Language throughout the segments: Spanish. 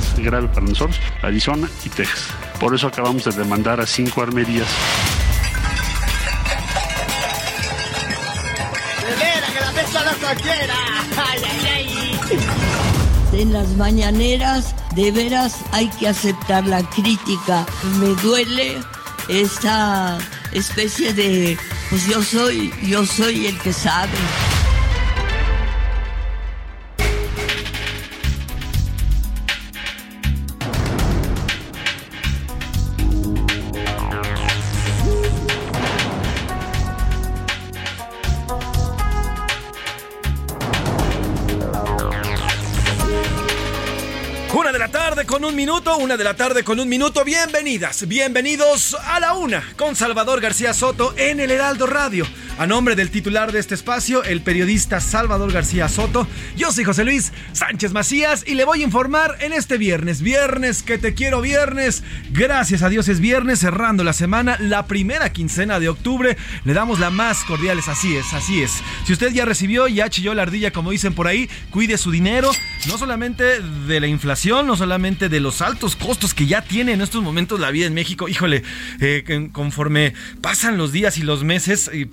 Más grave para nosotros, Arizona y Texas. Por eso acabamos de demandar a cinco armerías. En las mañaneras, de veras hay que aceptar la crítica. Me duele esta especie de, pues yo soy, yo soy el que sabe. Una de la tarde con un minuto. Bienvenidas, bienvenidos a la una con Salvador García Soto en el Heraldo Radio. A nombre del titular de este espacio, el periodista Salvador García Soto, yo soy José Luis Sánchez Macías y le voy a informar en este viernes, viernes que te quiero viernes. Gracias a Dios es viernes, cerrando la semana, la primera quincena de octubre. Le damos la más cordiales, así es, así es. Si usted ya recibió, ya chilló la ardilla, como dicen por ahí, cuide su dinero, no solamente de la inflación, no solamente de los altos costos que ya tiene en estos momentos la vida en México. Híjole, eh, conforme pasan los días y los meses y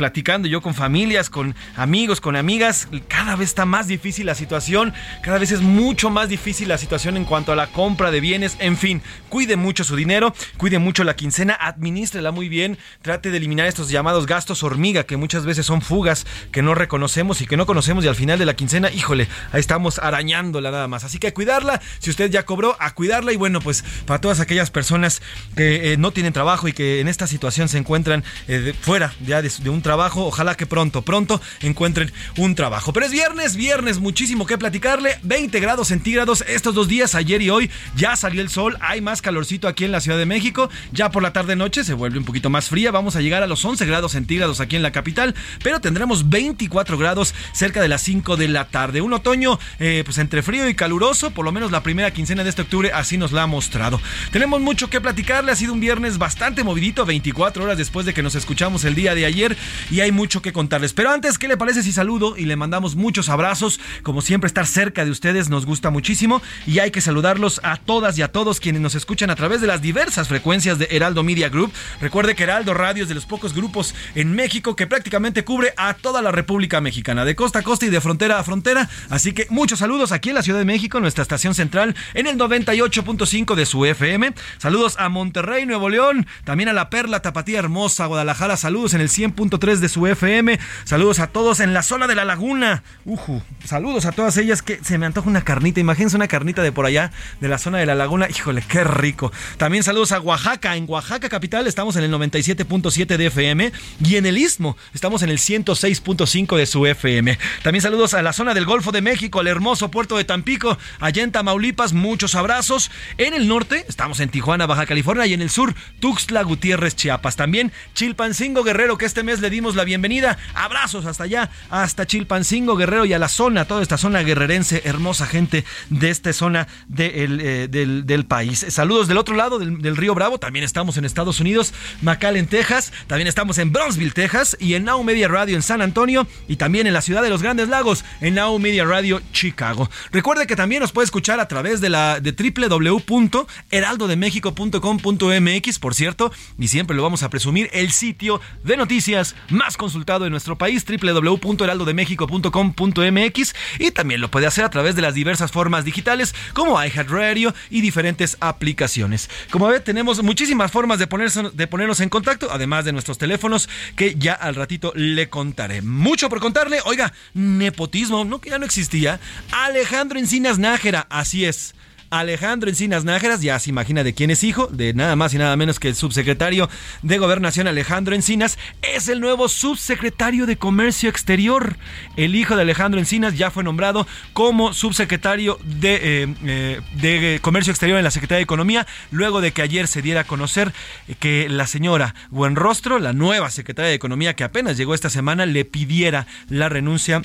yo con familias, con amigos, con amigas, cada vez está más difícil la situación, cada vez es mucho más difícil la situación en cuanto a la compra de bienes, en fin, cuide mucho su dinero, cuide mucho la quincena, administrela muy bien, trate de eliminar estos llamados gastos hormiga que muchas veces son fugas que no reconocemos y que no conocemos y al final de la quincena, híjole, ahí estamos arañándola nada más. Así que cuidarla, si usted ya cobró, a cuidarla y bueno, pues para todas aquellas personas que eh, no tienen trabajo y que en esta situación se encuentran eh, fuera ya de un trabajo, ojalá que pronto, pronto encuentren un trabajo. Pero es viernes, viernes, muchísimo que platicarle. 20 grados centígrados estos dos días, ayer y hoy. Ya salió el sol, hay más calorcito aquí en la Ciudad de México. Ya por la tarde-noche se vuelve un poquito más fría. Vamos a llegar a los 11 grados centígrados aquí en la capital, pero tendremos 24 grados cerca de las 5 de la tarde. Un otoño, eh, pues entre frío y caluroso, por lo menos la primera quincena de este octubre así nos la ha mostrado. Tenemos mucho que platicarle, ha sido un viernes bastante movidito, 24 horas después de que nos escuchamos el día de ayer y mucho que contarles. Pero antes, ¿qué le parece si saludo y le mandamos muchos abrazos? Como siempre, estar cerca de ustedes nos gusta muchísimo y hay que saludarlos a todas y a todos quienes nos escuchan a través de las diversas frecuencias de Heraldo Media Group. Recuerde que Heraldo Radio es de los pocos grupos en México que prácticamente cubre a toda la República Mexicana, de costa a costa y de frontera a frontera. Así que muchos saludos aquí en la Ciudad de México, nuestra estación central, en el 98.5 de su FM. Saludos a Monterrey, Nuevo León, también a La Perla, Tapatía Hermosa, Guadalajara. Saludos en el 100.3 de su FM. Saludos a todos en la zona de la laguna. Uju. Saludos a todas ellas que se me antoja una carnita. Imagínense una carnita de por allá, de la zona de la laguna. Híjole, qué rico. También saludos a Oaxaca. En Oaxaca capital estamos en el 97.7 de FM y en el Istmo estamos en el 106.5 de su FM. También saludos a la zona del Golfo de México, al hermoso puerto de Tampico, allá en Tamaulipas. Muchos abrazos. En el norte estamos en Tijuana, Baja California y en el sur Tuxtla Gutiérrez, Chiapas. También Chilpancingo Guerrero, que este mes le dimos la bienvenida. Abrazos hasta allá, hasta Chilpancingo Guerrero y a la zona, toda esta zona guerrerense, hermosa gente de esta zona eh, del, del, país. Saludos del otro lado del, del, río Bravo, también estamos en Estados Unidos, McAllen, Texas, también estamos en Brownsville, Texas y en Now Media Radio en San Antonio y también en la ciudad de los Grandes Lagos, en Now Media Radio Chicago. Recuerde que también nos puede escuchar a través de la de www.heraldodemexico.com.mx, por cierto, y siempre lo vamos a presumir, el sitio de noticias más consultado en nuestro país, www.heraldodemexico.com.mx, y también lo puede hacer a través de las diversas formas digitales como iHeartRadio y diferentes aplicaciones. Como ve, tenemos muchísimas formas de, ponerse, de ponernos en contacto, además de nuestros teléfonos que ya al ratito le contaré. Mucho por contarle. Oiga, nepotismo, no que ya no existía. Alejandro Encinas Nájera, así es. Alejandro Encinas Nájeras, ya se imagina de quién es hijo, de nada más y nada menos que el subsecretario de Gobernación Alejandro Encinas, es el nuevo subsecretario de Comercio Exterior. El hijo de Alejandro Encinas ya fue nombrado como subsecretario de, eh, eh, de Comercio Exterior en la Secretaría de Economía, luego de que ayer se diera a conocer que la señora Buenrostro, la nueva secretaria de Economía que apenas llegó esta semana, le pidiera la renuncia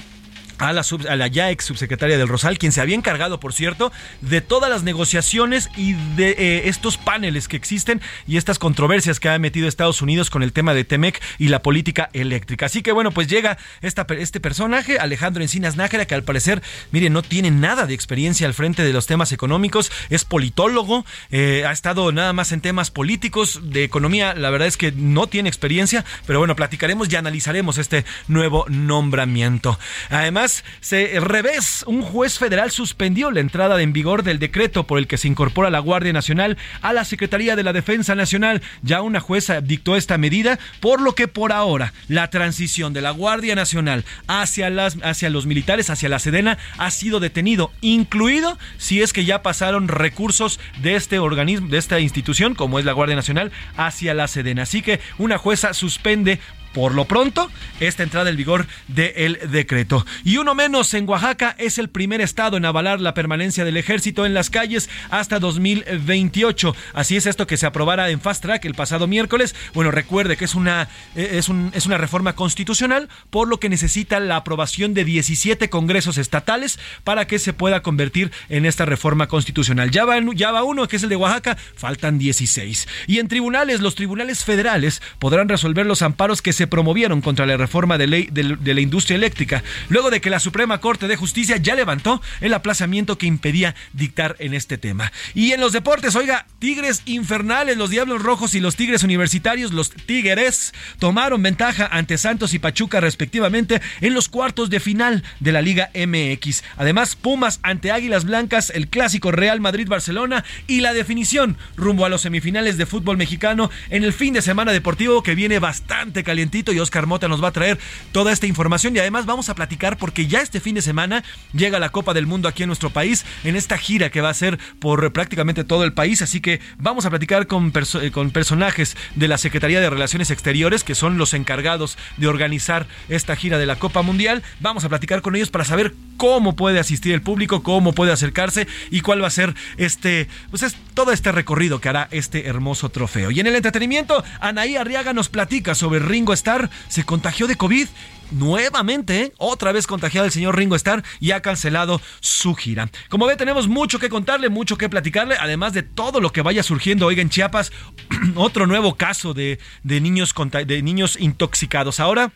a la, ya ex subsecretaria del Rosal, quien se había encargado, por cierto, de todas las negociaciones y de eh, estos paneles que existen y estas controversias que ha metido Estados Unidos con el tema de Temec y la política eléctrica. Así que bueno, pues llega este personaje, Alejandro Encinas Nájera, que al parecer, mire, no tiene nada de experiencia al frente de los temas económicos, es politólogo, eh, ha estado nada más en temas políticos, de economía, la verdad es que no tiene experiencia, pero bueno, platicaremos y analizaremos este nuevo nombramiento. Además, se revés, un juez federal suspendió la entrada en vigor del decreto por el que se incorpora la Guardia Nacional a la Secretaría de la Defensa Nacional. Ya una jueza dictó esta medida, por lo que por ahora la transición de la Guardia Nacional hacia, las, hacia los militares, hacia la Sedena, ha sido detenido, incluido si es que ya pasaron recursos de este organismo, de esta institución, como es la Guardia Nacional, hacia la Sedena. Así que una jueza suspende por lo pronto, esta entrada en vigor del decreto. Y uno menos en Oaxaca es el primer estado en avalar la permanencia del ejército en las calles hasta 2028. Así es esto que se aprobara en Fast Track el pasado miércoles. Bueno, recuerde que es una, eh, es, es una reforma constitucional, por lo que necesita la aprobación de 17 congresos estatales para que se pueda convertir en esta reforma constitucional. Ya va, ya va uno, que es el de Oaxaca, faltan 16. Y en tribunales, los tribunales federales podrán resolver los amparos que se se promovieron contra la reforma de ley de, la industria eléctrica, luego de que la Suprema Corte de Justicia ya levantó el aplazamiento que impedía dictar en este tema. Y en los deportes, oiga, Tigres infernales, los Diablos Rojos y los Tigres Universitarios, los Tigres, tomaron ventaja ante Santos y Pachuca respectivamente en los cuartos de final de la Liga MX. Además, Pumas ante Águilas Blancas, el clásico Real Madrid-Barcelona y la definición rumbo a los semifinales de fútbol mexicano en el fin de semana deportivo que viene bastante caliente y Oscar Mota nos va a traer toda esta información y además vamos a platicar porque ya este fin de semana llega la Copa del Mundo aquí en nuestro país en esta gira que va a ser por prácticamente todo el país, así que vamos a platicar con, eh, con personajes de la Secretaría de Relaciones Exteriores que son los encargados de organizar esta gira de la Copa Mundial. Vamos a platicar con ellos para saber cómo puede asistir el público, cómo puede acercarse y cuál va a ser este, pues es todo este recorrido que hará este hermoso trofeo. Y en el entretenimiento, Anaí Arriaga nos platica sobre Ringo Starr, se contagió de COVID nuevamente, ¿eh? otra vez contagiado el señor Ringo Starr y ha cancelado su gira. Como ve, tenemos mucho que contarle, mucho que platicarle, además de todo lo que vaya surgiendo. Oiga, en Chiapas, otro nuevo caso de, de niños, de niños intoxicados. Ahora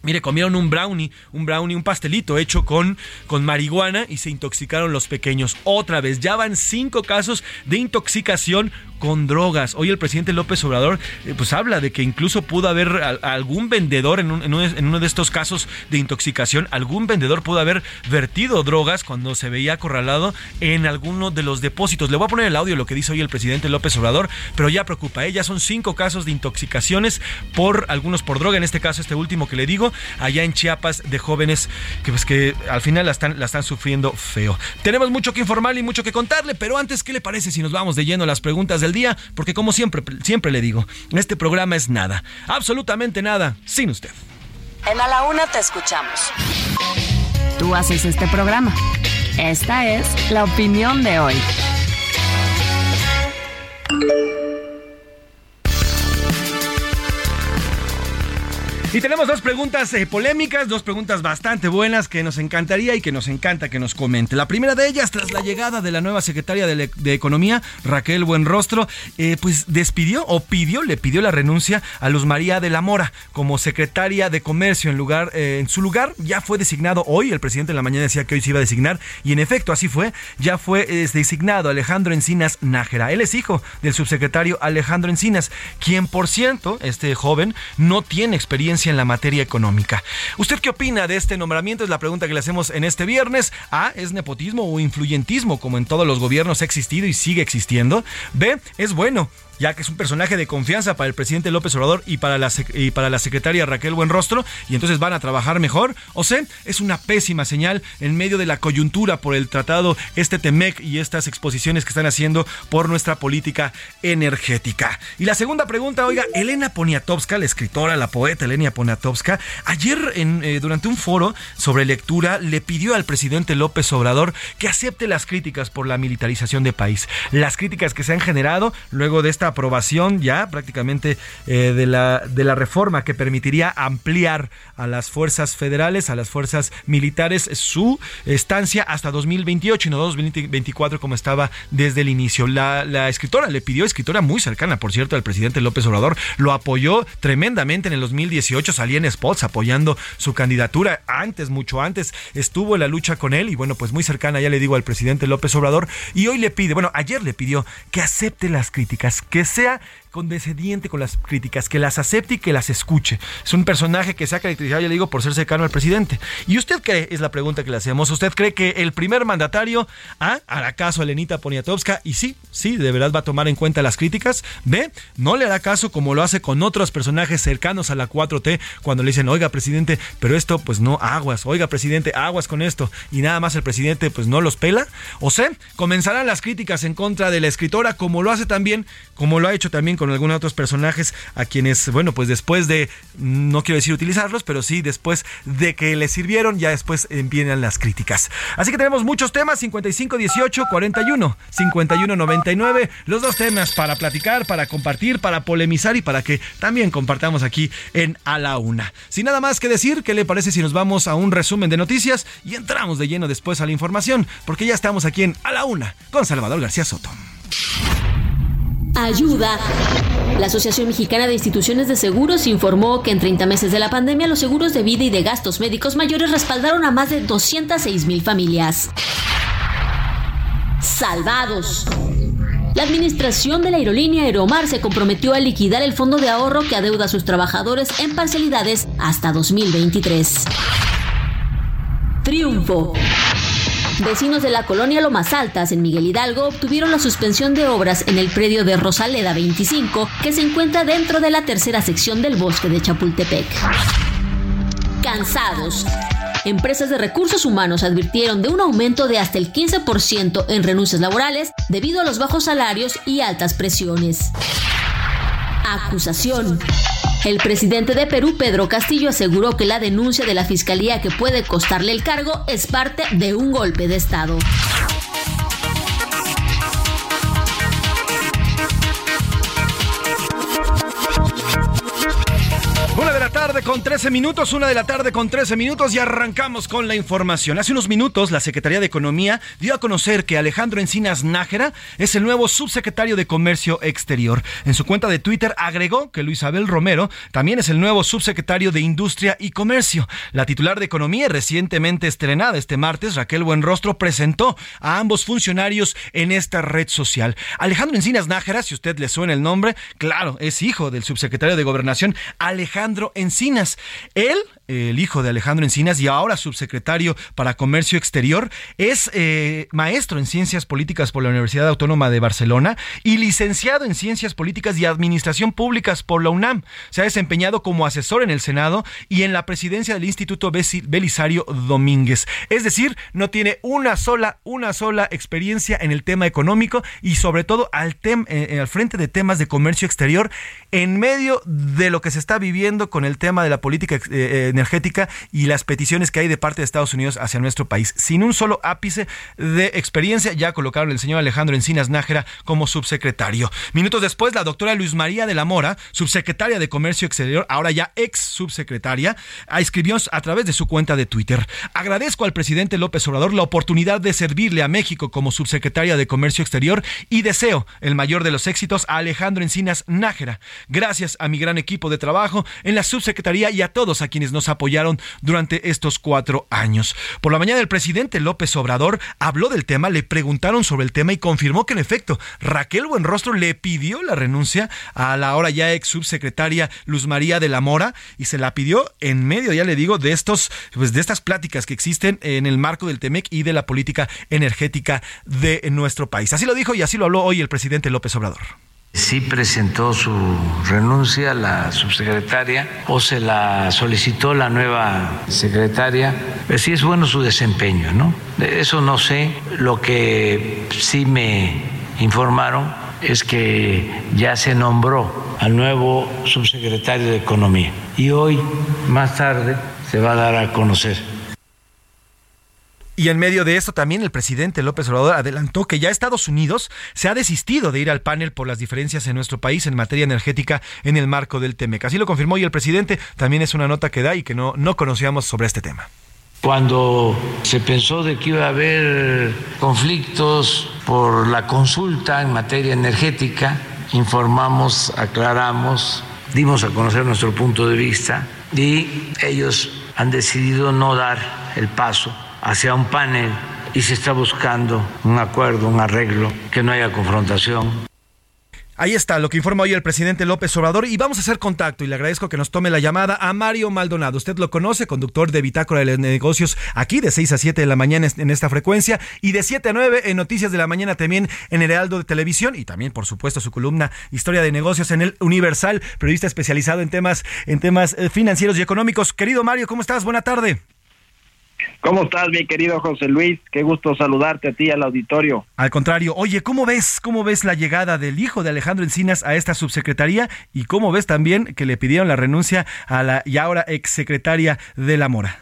Mire, comieron un brownie, un brownie, un pastelito hecho con, con marihuana y se intoxicaron los pequeños. Otra vez, ya van cinco casos de intoxicación con drogas. Hoy el presidente López Obrador eh, pues habla de que incluso pudo haber algún vendedor en, uno de estos casos de intoxicación, algún vendedor pudo haber vertido drogas cuando se veía acorralado en alguno de los depósitos. Le voy a poner el audio lo que dice hoy el presidente López Obrador, pero ya preocupa, ¿eh? ya son cinco casos de intoxicaciones por algunos por droga, en este caso este último que le digo, allá en Chiapas de jóvenes que pues que al final la están, la están sufriendo feo. Tenemos mucho que informarle y mucho que contarle, pero antes, ¿qué le parece si nos vamos de lleno a las preguntas del día? Porque como siempre, siempre le digo, este programa es nada, absolutamente nada, sin usted. En A la Una te escuchamos. Tú haces este programa. Esta es la opinión de hoy. Y tenemos dos preguntas eh, polémicas, dos preguntas bastante buenas que nos encantaría y que nos encanta que nos comente. La primera de ellas, tras la llegada de la nueva secretaria de, Economía, Raquel Buenrostro, eh, pues despidió o pidió, le pidió la renuncia a Luz María de la Mora como secretaria de Comercio en lugar, eh, en su lugar ya fue designado hoy, el presidente en la mañana decía que hoy se iba a designar y en efecto así fue, ya fue designado Alejandro Encinas Nájera. Él es hijo del subsecretario Alejandro Encinas, quien por cierto, este joven no tiene experiencia en la materia económica. ¿Usted qué opina de este nombramiento? Es la pregunta que le hacemos en este viernes. A, ¿es nepotismo o influyentismo como en todos los gobiernos ha existido y sigue existiendo? B, ¿es bueno ya que es un personaje de confianza para el presidente López Obrador y para la, y para la secretaria Raquel Buenrostro, y entonces van a trabajar mejor. O sea, es una pésima señal en medio de la coyuntura por el tratado, este TEMEC y estas exposiciones que están haciendo por nuestra política energética. Y la segunda pregunta, oiga, Elena Poniatowska, la escritora, la poeta Elena Poniatowska, ayer en, eh, durante un foro sobre lectura le pidió al presidente López Obrador que acepte las críticas por la militarización del país. Las críticas que se han generado luego de esta aprobación ya prácticamente eh, de, la, de la reforma que permitiría ampliar a las fuerzas federales, a las fuerzas militares, su estancia hasta 2028 y no 2024 como estaba desde el inicio. La, la escritora le pidió, escritora muy cercana, por cierto, al presidente López Obrador, lo apoyó tremendamente en el 2018, salía en spots apoyando su candidatura. Antes, mucho antes, estuvo en la lucha con él y bueno, pues muy cercana, ya le digo, al presidente López Obrador. Y hoy le pide, bueno, ayer le pidió que acepte las críticas, que sea condescendiente con las críticas, que las acepte y que las escuche. Es un personaje que se ha caracterizado, ya le digo, por ser cercano al presidente. ¿Y usted cree, es la pregunta que le hacemos, usted cree que el primer mandatario A hará caso a Lenita Poniatowska y sí, sí, de verdad va a tomar en cuenta las críticas? ¿B? No le hará caso como lo hace con otros personajes cercanos a la 4T cuando le dicen, oiga, presidente, pero esto pues no, aguas, oiga, presidente, aguas con esto y nada más el presidente pues no los pela. O sea, comenzarán las críticas en contra de la escritora como lo hace también, como lo ha hecho también con algunos otros personajes a quienes, bueno, pues después de, no quiero decir utilizarlos, pero sí después de que les sirvieron, ya después vienen las críticas. Así que tenemos muchos temas, 55, 18, 41, 51, 99, los dos temas para platicar, para compartir, para polemizar y para que también compartamos aquí en A la Una. Sin nada más que decir, ¿qué le parece si nos vamos a un resumen de noticias y entramos de lleno después a la información? Porque ya estamos aquí en A la Una con Salvador García Soto ayuda. La Asociación Mexicana de Instituciones de Seguros informó que en 30 meses de la pandemia los seguros de vida y de gastos médicos mayores respaldaron a más de 206 mil familias. Salvados. La administración de la aerolínea Aeromar se comprometió a liquidar el fondo de ahorro que adeuda a sus trabajadores en parcialidades hasta 2023. Triunfo. Vecinos de la colonia Lomas Altas en Miguel Hidalgo obtuvieron la suspensión de obras en el predio de Rosaleda 25, que se encuentra dentro de la tercera sección del bosque de Chapultepec. Cansados. Empresas de recursos humanos advirtieron de un aumento de hasta el 15% en renuncias laborales debido a los bajos salarios y altas presiones. Acusación. El presidente de Perú, Pedro Castillo, aseguró que la denuncia de la fiscalía que puede costarle el cargo es parte de un golpe de Estado. Con 13 minutos, una de la tarde con 13 minutos y arrancamos con la información. Hace unos minutos la Secretaría de Economía dio a conocer que Alejandro Encinas Nájera es el nuevo subsecretario de Comercio Exterior. En su cuenta de Twitter agregó que Luis Abel Romero también es el nuevo subsecretario de Industria y Comercio. La titular de Economía recientemente estrenada este martes, Raquel Buenrostro, presentó a ambos funcionarios en esta red social. Alejandro Encinas Nájera, si usted le suena el nombre, claro, es hijo del subsecretario de Gobernación Alejandro Encinas. Él el hijo de Alejandro Encinas y ahora subsecretario para Comercio Exterior, es eh, maestro en Ciencias Políticas por la Universidad Autónoma de Barcelona y licenciado en Ciencias Políticas y Administración Públicas por la UNAM. Se ha desempeñado como asesor en el Senado y en la presidencia del Instituto Belisario Domínguez. Es decir, no tiene una sola, una sola experiencia en el tema económico y sobre todo al, eh, al frente de temas de comercio exterior en medio de lo que se está viviendo con el tema de la política eh, energética y las peticiones que hay de parte de Estados Unidos hacia nuestro país. Sin un solo ápice de experiencia, ya colocaron el señor Alejandro Encinas Nájera como subsecretario. Minutos después, la doctora Luis María de la Mora, subsecretaria de Comercio Exterior, ahora ya ex subsecretaria, escribió a través de su cuenta de Twitter. Agradezco al presidente López Obrador la oportunidad de servirle a México como subsecretaria de Comercio Exterior y deseo el mayor de los éxitos a Alejandro Encinas Nájera. Gracias a mi gran equipo de trabajo en la subsecretaría y a todos a quienes nos apoyaron durante estos cuatro años. Por la mañana el presidente López Obrador habló del tema, le preguntaron sobre el tema y confirmó que en efecto Raquel Buenrostro le pidió la renuncia a la ahora ya ex subsecretaria Luz María de la Mora y se la pidió en medio, ya le digo, de estos, pues de estas pláticas que existen en el marco del TEMEC y de la política energética de nuestro país. Así lo dijo y así lo habló hoy el presidente López Obrador. Sí presentó su renuncia la subsecretaria o se la solicitó la nueva secretaria. Pues sí es bueno su desempeño, ¿no? Eso no sé. Lo que sí me informaron es que ya se nombró al nuevo subsecretario de Economía y hoy, más tarde, se va a dar a conocer y en medio de esto también el presidente López Obrador adelantó que ya Estados Unidos se ha desistido de ir al panel por las diferencias en nuestro país en materia energética en el marco del TEMEC. Así lo confirmó y el presidente también es una nota que da y que no, no conocíamos sobre este tema. Cuando se pensó de que iba a haber conflictos por la consulta en materia energética, informamos, aclaramos, dimos a conocer nuestro punto de vista y ellos han decidido no dar el paso hacia un panel y se está buscando un acuerdo, un arreglo, que no haya confrontación. Ahí está lo que informa hoy el presidente López Obrador y vamos a hacer contacto y le agradezco que nos tome la llamada a Mario Maldonado. Usted lo conoce, conductor de Bitácora de Negocios aquí de 6 a 7 de la mañana en esta frecuencia y de 7 a 9 en Noticias de la Mañana también en Heraldo de Televisión y también por supuesto su columna Historia de Negocios en el Universal, periodista especializado en temas en temas eh, financieros y económicos. Querido Mario, ¿cómo estás? Buena tarde. ¿Cómo estás, mi querido José Luis? Qué gusto saludarte a ti al auditorio. Al contrario, oye, ¿cómo ves, cómo ves la llegada del hijo de Alejandro Encinas a esta subsecretaría y cómo ves también que le pidieron la renuncia a la y ahora exsecretaria de la Mora?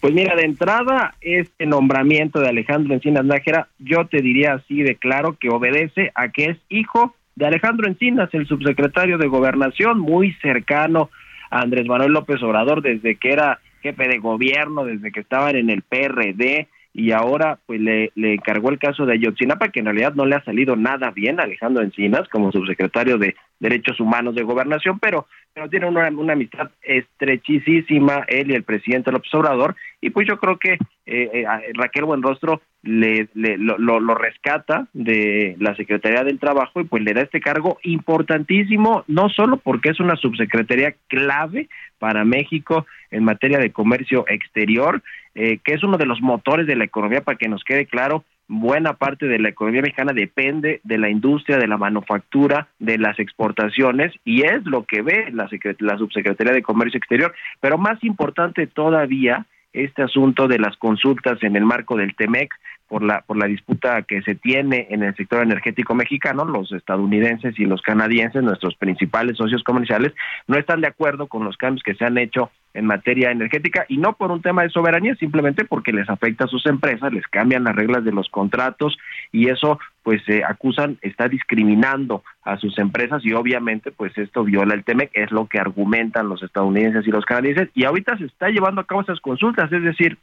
Pues mira, de entrada, este nombramiento de Alejandro Encinas Nájera, yo te diría así de claro que obedece a que es hijo de Alejandro Encinas, el subsecretario de Gobernación, muy cercano a Andrés Manuel López Obrador desde que era jefe de gobierno desde que estaban en el PRD y ahora pues le, encargó el caso de Ayotzinapa que en realidad no le ha salido nada bien a Alejandro Encinas como subsecretario de Derechos Humanos de Gobernación, pero, pero tiene una, amistad estrechísima él y el presidente López Obrador y pues yo creo que eh, eh, Raquel Buenrostro le, le lo, lo, rescata de la Secretaría del Trabajo y pues le da este cargo importantísimo, no solo porque es una subsecretaría clave para México en materia de comercio exterior, eh, que es uno de los motores de la economía, para que nos quede claro, buena parte de la economía mexicana depende de la industria, de la manufactura, de las exportaciones, y es lo que ve la, la Subsecretaría de Comercio Exterior. Pero más importante todavía, este asunto de las consultas en el marco del TEMEC, por la por la disputa que se tiene en el sector energético mexicano, los estadounidenses y los canadienses, nuestros principales socios comerciales, no están de acuerdo con los cambios que se han hecho en materia energética y no por un tema de soberanía, simplemente porque les afecta a sus empresas, les cambian las reglas de los contratos y eso pues se acusan está discriminando a sus empresas y obviamente pues esto viola el TEMEC, es lo que argumentan los estadounidenses y los canadienses y ahorita se está llevando a cabo esas consultas, es decir,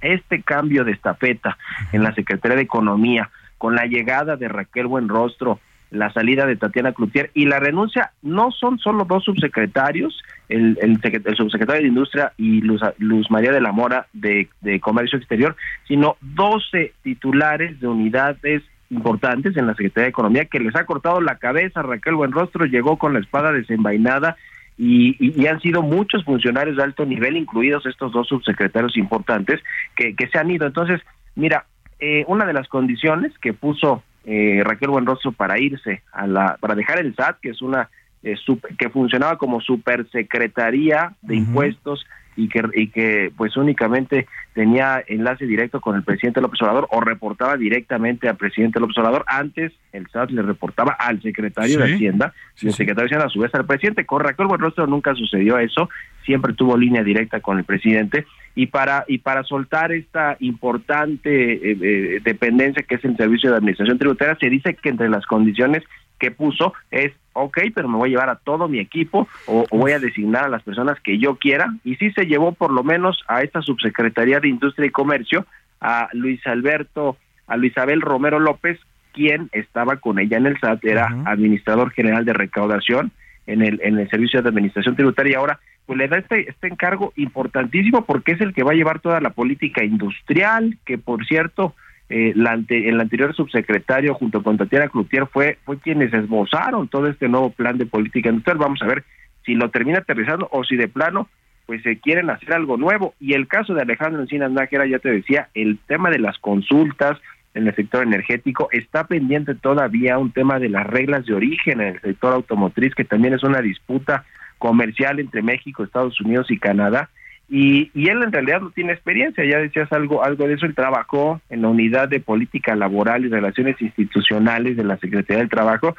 este cambio de estafeta en la Secretaría de Economía, con la llegada de Raquel Buenrostro, la salida de Tatiana Cloutier y la renuncia, no son solo dos subsecretarios, el, subsecretario de Industria y Luz, María de la Mora de, Comercio Exterior, sino 12 titulares de unidades importantes en la Secretaría de Economía que les ha cortado la cabeza. Raquel Buenrostro llegó con la espada desenvainada y, han sido muchos funcionarios de alto nivel, incluidos estos dos subsecretarios importantes, que, se han ido. Entonces, mira, eh, una de las condiciones que puso eh, Raquel Buenrostro para irse a la, para dejar el SAT, que es una eh, que funcionaba como supersecretaría de impuestos y que, y que pues únicamente tenía enlace directo con el presidente López Obrador o reportaba directamente al presidente López Obrador. Antes el SAT le reportaba al secretario de Hacienda y el secretario de Hacienda a su vez al presidente. Con Raquel Buenrostro nunca sucedió eso, siempre tuvo línea directa con el presidente y para y para soltar esta importante eh, eh, dependencia que es el servicio de administración tributaria se dice que entre las condiciones que puso es, ok, pero me voy a llevar a todo mi equipo o, voy a designar a las personas que yo quiera. Y sí se llevó por lo menos a esta subsecretaría de Industria y Comercio, a Luis Alberto, a Luisabel Romero López, quien estaba con ella en el SAT, era administrador general de recaudación en el, en el Servicio de Administración Tributaria y ahora pues le da este, este encargo importantísimo porque es el que va a llevar toda la política industrial, que por cierto, eh, la el anterior subsecretario junto con Tatiana Cloutier fue, fue quienes esbozaron todo este nuevo plan de política industrial. Vamos a ver si lo termina aterrizando o si de plano pues se quieren hacer algo nuevo. Y el caso de Alejandro Encinas Nájera, ya te decía, el tema de las consultas en el sector energético está pendiente todavía un tema de las reglas de origen en el sector automotriz, que también es una disputa comercial entre México, Estados Unidos y Canadá. Y, y él en realidad no tiene experiencia, ya decías algo, algo de eso, él trabajó en la unidad de política laboral y relaciones institucionales de la Secretaría del Trabajo,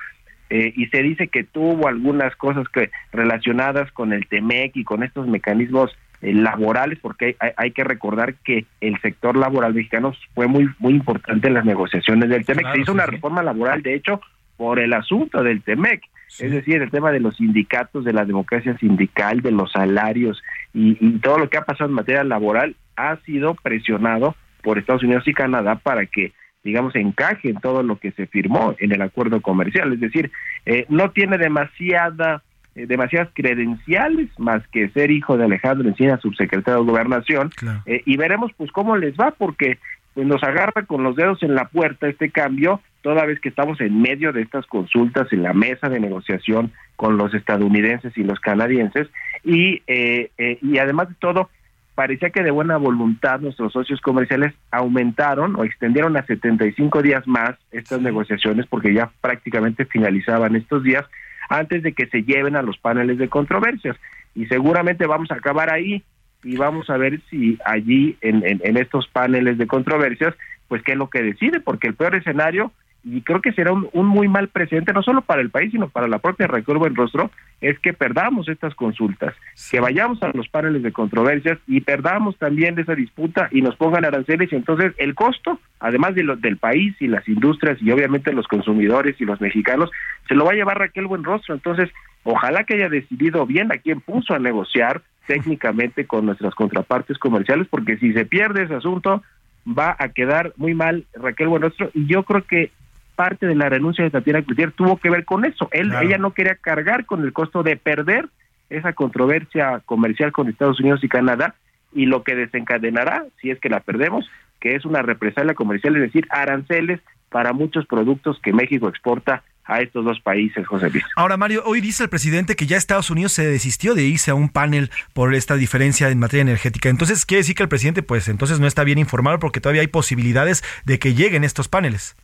eh, y se dice que tuvo algunas cosas que relacionadas con el TEMEC y con estos mecanismos eh, laborales, porque hay, hay, que recordar que el sector laboral mexicano fue muy muy importante en las negociaciones del TEMEC. se hizo una reforma laboral, de hecho, por el asunto del TEMEC. Es decir, el tema de los sindicatos, de la democracia sindical, de los salarios y, todo lo que ha pasado en materia laboral ha sido presionado por Estados Unidos y Canadá para que digamos, encaje en todo lo que se firmó en el acuerdo comercial. Es decir, eh, no tiene demasiada, eh, demasiadas credenciales más que ser hijo de Alejandro Encina, subsecretario de Gobernación, eh, y veremos pues cómo les va, porque pues nos agarra con los dedos en la puerta este cambio toda vez que estamos en medio de estas consultas en la mesa de negociación con los estadounidenses y los canadienses y, eh, eh, y además de todo, parecía que de buena voluntad nuestros socios comerciales aumentaron o extendieron a 75 días más estas negociaciones porque ya prácticamente finalizaban estos días antes de que se lleven a los paneles de controversias. Y seguramente vamos a acabar ahí y vamos a ver si allí en, en, estos paneles de controversias, pues qué es lo que decide, porque el peor escenario y creo que será un, muy mal presente, no solo para el país, sino para la propia Recurva en Rostro, es que perdamos estas consultas, que vayamos a los paneles de controversias y perdamos también de esa disputa y nos pongan aranceles y entonces el costo, además de lo, del país y las industrias y obviamente los consumidores y los mexicanos, se lo va a llevar Raquel Buenrostro. Entonces, ojalá que haya decidido bien a quién puso a negociar técnicamente con nuestras contrapartes comerciales, porque si se pierde ese asunto, va a quedar muy mal Raquel Buenrostro y yo creo que parte de la renuncia de Tatiana Cloutier tuvo que ver con eso. Él, Ella no quería cargar con el costo de perder esa controversia comercial con Estados Unidos y Canadá y lo que desencadenará, si es que la perdemos, que es una represalia comercial, es decir, aranceles para muchos productos que México exporta a estos dos países, José Luis. Ahora, Mario, hoy dice el presidente que ya Estados Unidos se desistió de irse a un panel por esta diferencia en materia energética. Entonces, quiere decir que el presidente, pues entonces no está bien informado porque todavía hay posibilidades de que lleguen estos paneles.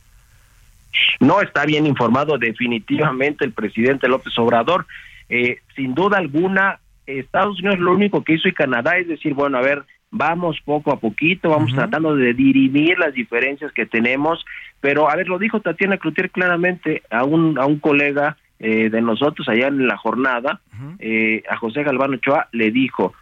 No está bien informado definitivamente el presidente López Obrador. Eh, sin duda alguna, Estados Unidos lo único que hizo y Canadá es decir, bueno, a ver, vamos poco a poquito, vamos tratando de dirimir las diferencias que tenemos, pero a ver, lo dijo Tatiana Cloutier claramente a un, a un colega eh, de nosotros allá en la jornada, eh, a José Galvano Ochoa, le dijo,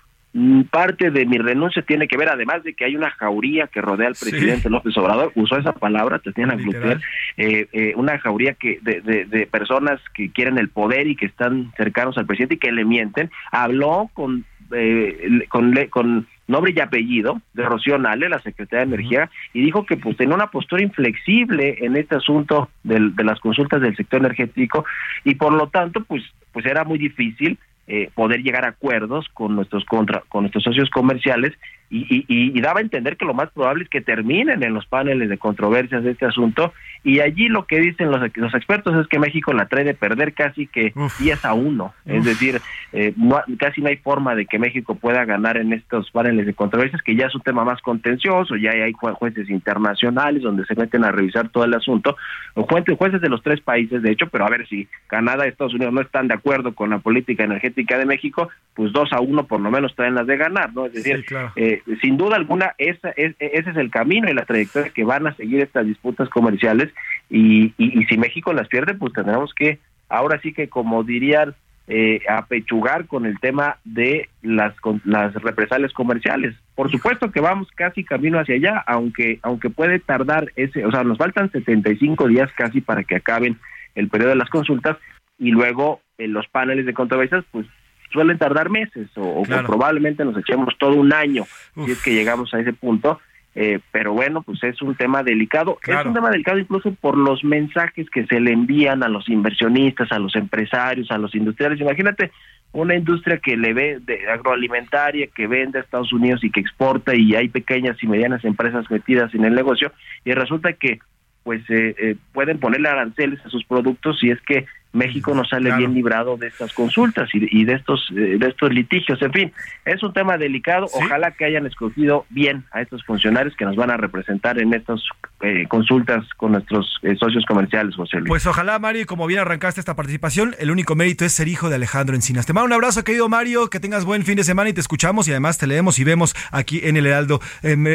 parte de mi renuncia tiene que ver, además de que hay una jauría que rodea al presidente López Obrador, usó esa palabra, Tatiana Gluper, eh, eh, una jauría que de, de, personas que quieren el poder y que están cercanos al presidente y que le mienten, habló con eh, con, con nombre y apellido de Rocío Nale, la secretaria de Energía, y dijo que pues tenía una postura inflexible en este asunto del, de las consultas del sector energético y por lo tanto pues pues era muy difícil eh, poder llegar a acuerdos con nuestros contra, con nuestros socios comerciales y, daba a entender que lo más probable es que terminen en los paneles de controversias de este asunto. Y allí lo que dicen los, los expertos es que México la trae de perder casi que 10 a 1, es decir, eh, casi no hay forma de que México pueda ganar en estos paneles de controversias, que ya es un tema más contencioso, ya hay jueces internacionales donde se meten a revisar todo el asunto, jueces, jueces de los tres países, de hecho, pero a ver si Canadá y Estados Unidos no están de acuerdo con la política energética de México, pues 2 a 1 por lo menos traen las de ganar, ¿no? Es decir, eh, sin duda alguna, esa, es, ese es el camino y la trayectoria que van a seguir estas disputas comerciales y, y, si México las pierde, pues tendremos que, ahora sí que como dirían, eh, apechugar con el tema de las, las represalias comerciales. Por supuesto que vamos casi camino hacia allá, aunque, aunque puede tardar ese, o sea, nos faltan 75 días casi para que acaben el periodo de las consultas y luego en eh, los paneles de controversias, pues suelen tardar meses o, probablemente nos echemos todo un año si es que llegamos a ese punto. Eh, pero bueno, pues es un tema delicado. Es un tema delicado incluso por los mensajes que se le envían a los inversionistas, a los empresarios, a los industriales. Imagínate una industria que le ve de agroalimentaria, que vende a Estados Unidos y que exporta y hay pequeñas y medianas empresas metidas en el negocio y resulta que pues eh, eh, pueden ponerle aranceles a sus productos si es que México no sale bien librado de estas consultas y, de estos eh, de estos litigios. En fin, es un tema delicado. Ojalá que hayan escogido bien a estos funcionarios que nos van a representar en estas eh, consultas con nuestros eh, socios comerciales, José Luis. Pues ojalá, Mario, como bien arrancaste esta participación, el único mérito es ser hijo de Alejandro Encinas. Te mando un abrazo, querido Mario, que tengas buen fin de semana y te escuchamos y además te leemos y vemos aquí en el Heraldo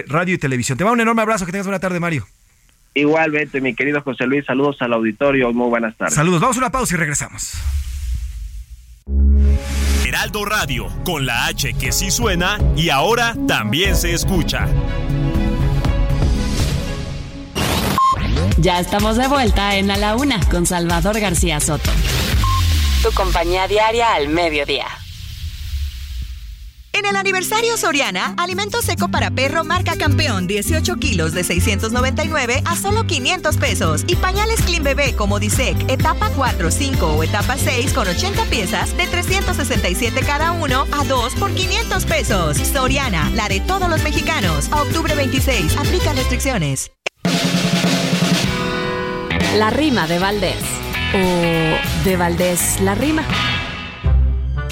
Radio y Televisión. Te mando un enorme abrazo, que tengas buena tarde, Mario. Igualmente, mi querido José Luis, saludos al auditorio, muy buenas tardes. Saludos, vamos a una pausa y regresamos. Heraldo Radio, con la H que sí suena y ahora también se escucha. Ya estamos de vuelta en A la Una con Salvador García Soto. Tu compañía diaria al mediodía. En el aniversario Soriana, alimento seco para perro marca campeón 18 kilos de 699 a solo 500 pesos. Y pañales Clean Bebé como Disec, etapa 4, 5 o etapa 6 con 80 piezas de 367 cada uno a 2 por 500 pesos. Soriana, la de todos los mexicanos. A octubre 26, aplica restricciones. La rima de Valdés. O de Valdés la rima.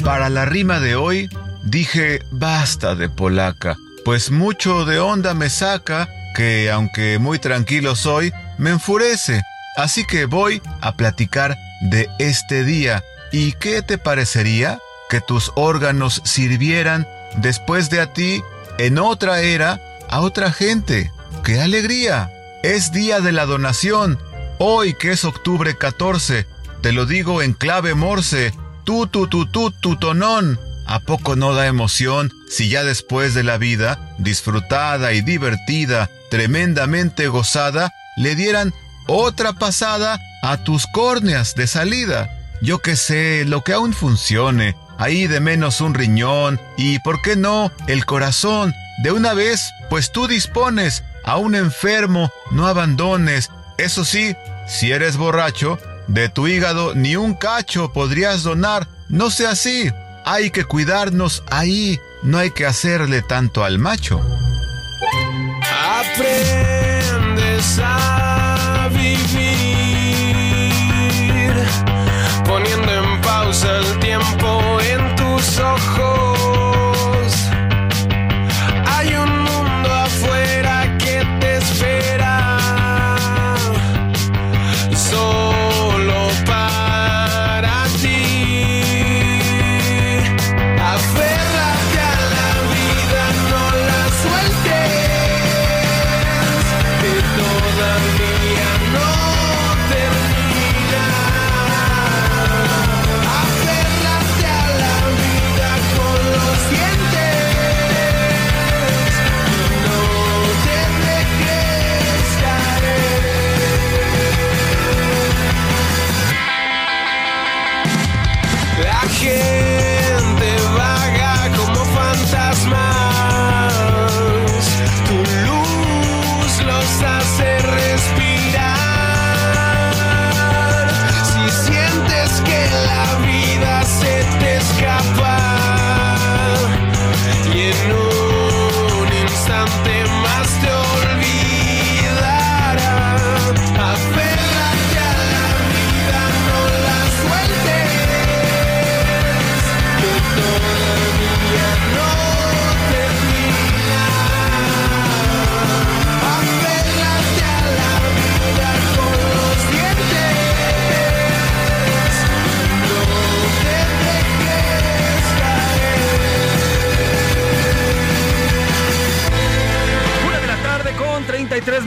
Para la rima de hoy Dije, basta de polaca, pues mucho de onda me saca, que aunque muy tranquilo soy, me enfurece. Así que voy a platicar de este día. ¿Y qué te parecería que tus órganos sirvieran después de a ti en otra era a otra gente? ¡Qué alegría! Es día de la donación. Hoy que es octubre 14, te lo digo en clave morse. Tu tu tu tu tu tonón. ¿A poco no da emoción si ya después de la vida, disfrutada y divertida, tremendamente gozada, le dieran otra pasada a tus córneas de salida? Yo que sé, lo que aún funcione, ahí de menos un riñón y, ¿por qué no?, el corazón. De una vez, pues tú dispones, a un enfermo no abandones. Eso sí, si eres borracho, de tu hígado ni un cacho podrías donar. No sea así. Hay que cuidarnos ahí, no hay que hacerle tanto al macho. Aprendes a vivir poniendo en pausa el tiempo en tus ojos.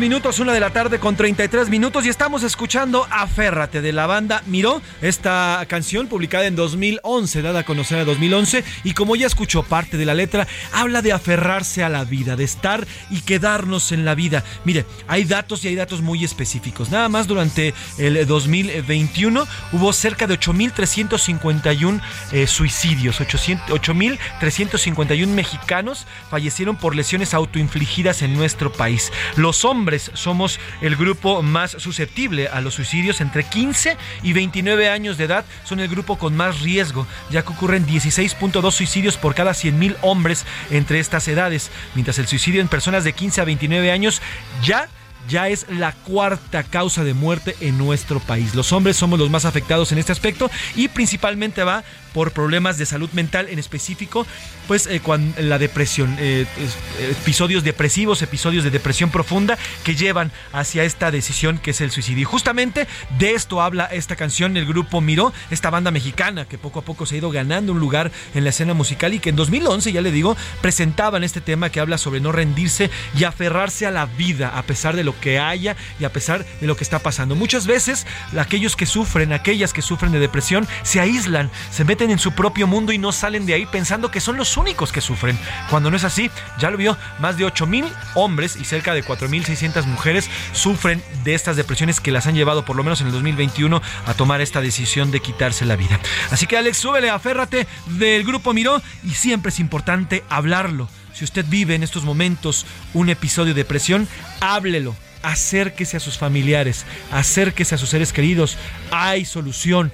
Minutos, una de la tarde con 33 minutos y estamos escuchando Aférrate de la banda Miró, esta canción publicada en 2011, dada a conocer en 2011 y como ya escuchó parte de la letra, habla de aferrarse a la vida, de estar y quedarnos en la vida. Mire, hay datos y hay datos muy específicos. Nada más durante el 2021 hubo cerca de 8.351 eh, suicidios, 8.351 mexicanos fallecieron por lesiones autoinfligidas en nuestro país. Los hombres somos el grupo más susceptible a los suicidios entre 15 y 29 años de edad son el grupo con más riesgo, ya que ocurren 16.2 suicidios por cada 100.000 hombres entre estas edades, mientras el suicidio en personas de 15 a 29 años ya ya es la cuarta causa de muerte en nuestro país. Los hombres somos los más afectados en este aspecto y principalmente va por problemas de salud mental en específico, pues eh, cuando, la depresión, eh, episodios depresivos, episodios de depresión profunda que llevan hacia esta decisión que es el suicidio. Y justamente de esto habla esta canción, el grupo Miró, esta banda mexicana que poco a poco se ha ido ganando un lugar en la escena musical y que en 2011, ya le digo, presentaban este tema que habla sobre no rendirse y aferrarse a la vida a pesar de lo que haya y a pesar de lo que está pasando. Muchas veces aquellos que sufren, aquellas que sufren de depresión, se aíslan, se meten en su propio mundo y no salen de ahí pensando que son los únicos que sufren. Cuando no es así, ya lo vio, más de 8 mil hombres y cerca de 4.600 mujeres sufren de estas depresiones que las han llevado, por lo menos en el 2021, a tomar esta decisión de quitarse la vida. Así que Alex, súbele, aférrate del grupo Miró y siempre es importante hablarlo. Si usted vive en estos momentos un episodio de depresión, háblelo, acérquese a sus familiares, acérquese a sus seres queridos. Hay solución.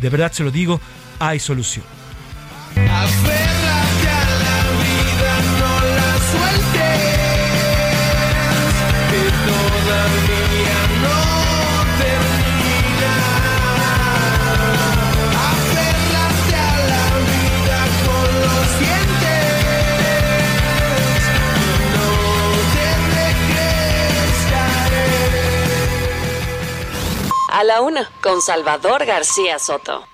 De verdad se lo digo, hay solución. Aférrate a la vida, no la sueltes, que todavía no termina. Aférrate a la vida con los dientes y no te dejes caer. A la una, con Salvador García Soto.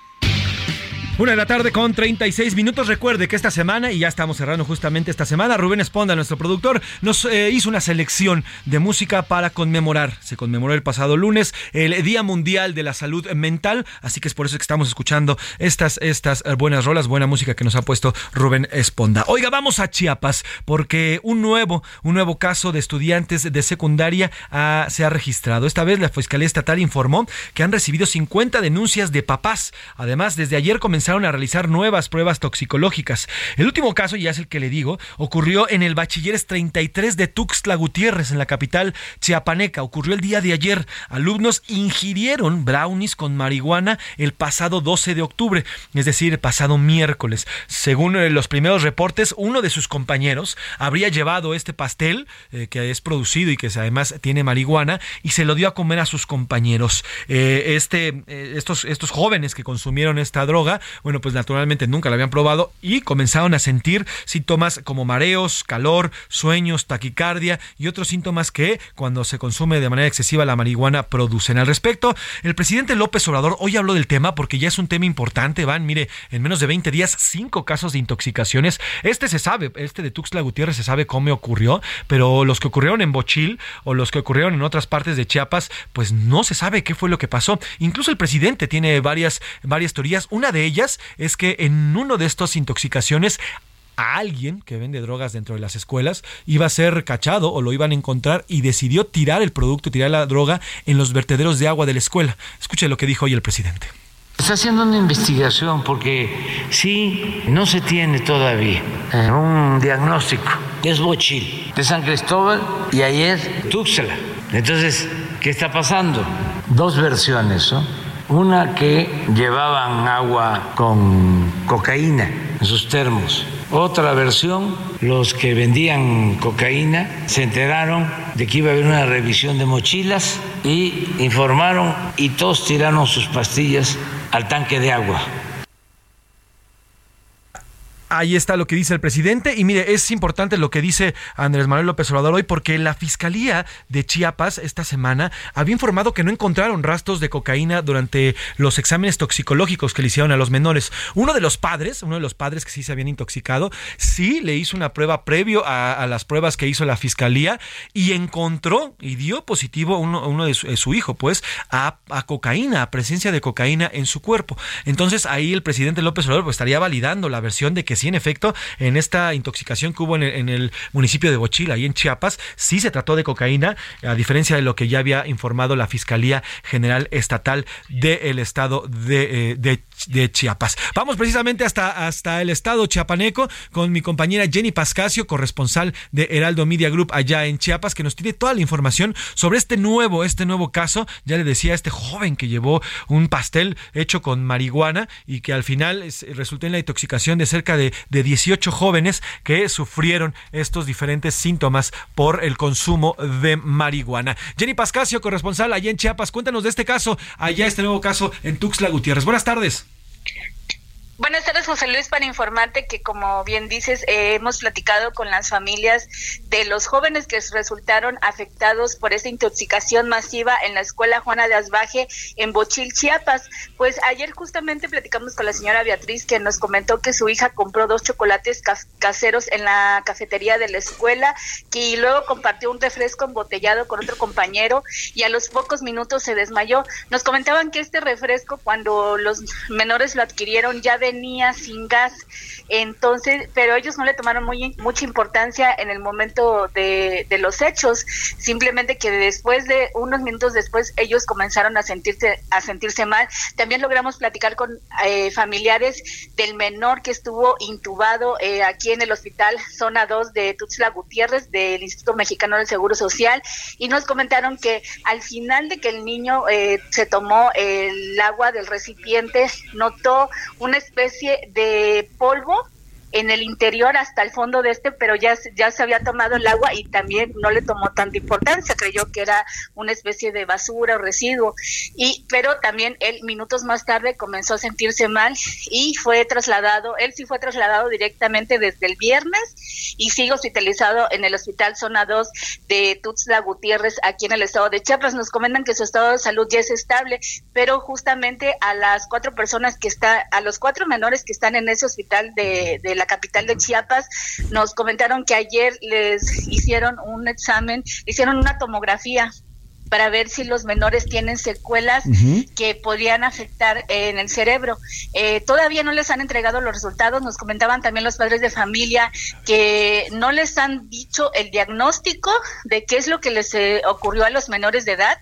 Una de la tarde con 36 minutos. Recuerde que esta semana, y ya estamos cerrando justamente esta semana, Rubén Esponda, nuestro productor, nos eh, hizo una selección de música para conmemorar. Se conmemoró el pasado lunes el Día Mundial de la Salud Mental, así que es por eso que estamos escuchando estas, estas eh, buenas rolas, buena música que nos ha puesto Rubén Esponda. Oiga, vamos a Chiapas, porque un nuevo, un nuevo caso de estudiantes de secundaria ah, se ha registrado. Esta vez la Fiscalía Estatal informó que han recibido 50 denuncias de papás. Además, desde ayer comenzaron a realizar nuevas pruebas toxicológicas. El último caso, y ya es el que le digo, ocurrió en el Bachilleres 33 de Tuxtla Gutiérrez, en la capital chiapaneca. Ocurrió el día de ayer. Alumnos ingirieron brownies con marihuana el pasado 12 de octubre, es decir, el pasado miércoles. Según eh, los primeros reportes, uno de sus compañeros habría llevado este pastel, eh, que es producido y que además tiene marihuana, y se lo dio a comer a sus compañeros. Eh, este, estos, estos jóvenes que consumieron esta droga bueno, pues naturalmente nunca la habían probado y comenzaron a sentir síntomas como mareos, calor, sueños, taquicardia y otros síntomas que cuando se consume de manera excesiva la marihuana producen. Al respecto, el presidente López Obrador hoy habló del tema porque ya es un tema importante, van, mire, en menos de 20 días, cinco casos de intoxicaciones. Este se sabe, este de Tuxtla Gutiérrez se sabe cómo ocurrió, pero los que ocurrieron en Bochil o los que ocurrieron en otras partes de Chiapas, pues no se sabe qué fue lo que pasó. Incluso el presidente tiene varias, varias teorías. Una de ellas es que en uno de estas intoxicaciones a alguien que vende drogas dentro de las escuelas iba a ser cachado o lo iban a encontrar y decidió tirar el producto, tirar la droga en los vertederos de agua de la escuela. Escuche lo que dijo hoy el presidente. Está haciendo una investigación porque sí, no se tiene todavía eh, un diagnóstico. Es Bochil, de San Cristóbal y ayer Tuxtla. Entonces, ¿qué está pasando? Dos versiones, ¿no? Una que llevaban agua con cocaína en sus termos. Otra versión, los que vendían cocaína se enteraron de que iba a haber una revisión de mochilas y informaron y todos tiraron sus pastillas al tanque de agua. Ahí está lo que dice el presidente y mire, es importante lo que dice Andrés Manuel López Obrador hoy porque la Fiscalía de Chiapas esta semana había informado que no encontraron rastros de cocaína durante los exámenes toxicológicos que le hicieron a los menores. Uno de los padres, uno de los padres que sí se habían intoxicado, sí le hizo una prueba previo a, las pruebas que hizo la Fiscalía y encontró y dio positivo uno, uno de, su, hijo, pues, a, a, cocaína, a presencia de cocaína en su cuerpo. Entonces ahí el presidente López Obrador pues, estaría validando la versión de que sí, en efecto, en esta intoxicación que hubo en el, municipio de Bochil, ahí en Chiapas, sí se trató de cocaína, a diferencia de lo que ya había informado la Fiscalía General Estatal del Estado de, eh, de, Chiapas. Vamos precisamente hasta, hasta el Estado chiapaneco con mi compañera Jenny Pascasio, corresponsal de Heraldo Media Group allá en Chiapas, que nos tiene toda la información sobre este nuevo, este nuevo caso. Ya le decía, este joven que llevó un pastel hecho con marihuana y que al final resultó en la intoxicación de cerca de de, 18 jóvenes que sufrieron estos diferentes síntomas por el consumo de marihuana. Jenny Pascasio, corresponsal allá en Chiapas, cuéntanos de este caso, allá este nuevo caso en Tuxtla Gutiérrez. Buenas tardes. Buenas tardes, José Luis, para informarte que, como bien dices, eh, hemos platicado con las familias de los jóvenes que resultaron afectados por esta intoxicación masiva en la escuela Juana de Asbaje en Bochil, Chiapas. Pues ayer justamente platicamos con la señora Beatriz que nos comentó que su hija compró dos chocolates caseros en la cafetería de la escuela y luego compartió un refresco embotellado con otro compañero y a los pocos minutos se desmayó. Nos comentaban que este refresco, cuando los menores lo adquirieron ya de venía sin gas. Entonces, pero ellos no le tomaron muy, mucha importancia en el momento de, los hechos, simplemente que después de unos minutos después ellos comenzaron a sentirse, a sentirse mal. También logramos platicar con eh, familiares del menor que estuvo intubado eh, aquí en el hospital zona 2 de Tuxtla Gutiérrez del Instituto Mexicano del Seguro Social y nos comentaron que al final de que el niño eh, se tomó el agua del recipiente, notó una especie de polvo en el interior hasta el fondo de este, pero ya, ya se había tomado el agua y también no le tomó tanta importancia, creyó que era una especie de basura o residuo. Y, pero también él minutos más tarde comenzó a sentirse mal y fue trasladado, él sí fue trasladado directamente desde el viernes y sigue hospitalizado en el Hospital Zona 2 de Tuxtla Gutiérrez, aquí en el estado de Chiapas. Nos comentan que su estado de salud ya es estable, pero justamente a las cuatro personas que están, a los cuatro menores que están en ese hospital de, de la capital de Chiapas, nos comentaron que ayer les hicieron un examen, hicieron una tomografía para ver si los menores tienen secuelas que podrían afectar en el cerebro. Eh, todavía no les han entregado los resultados, nos comentaban también los padres de familia que no les han dicho el diagnóstico de qué es lo que les eh, ocurrió a los menores de edad,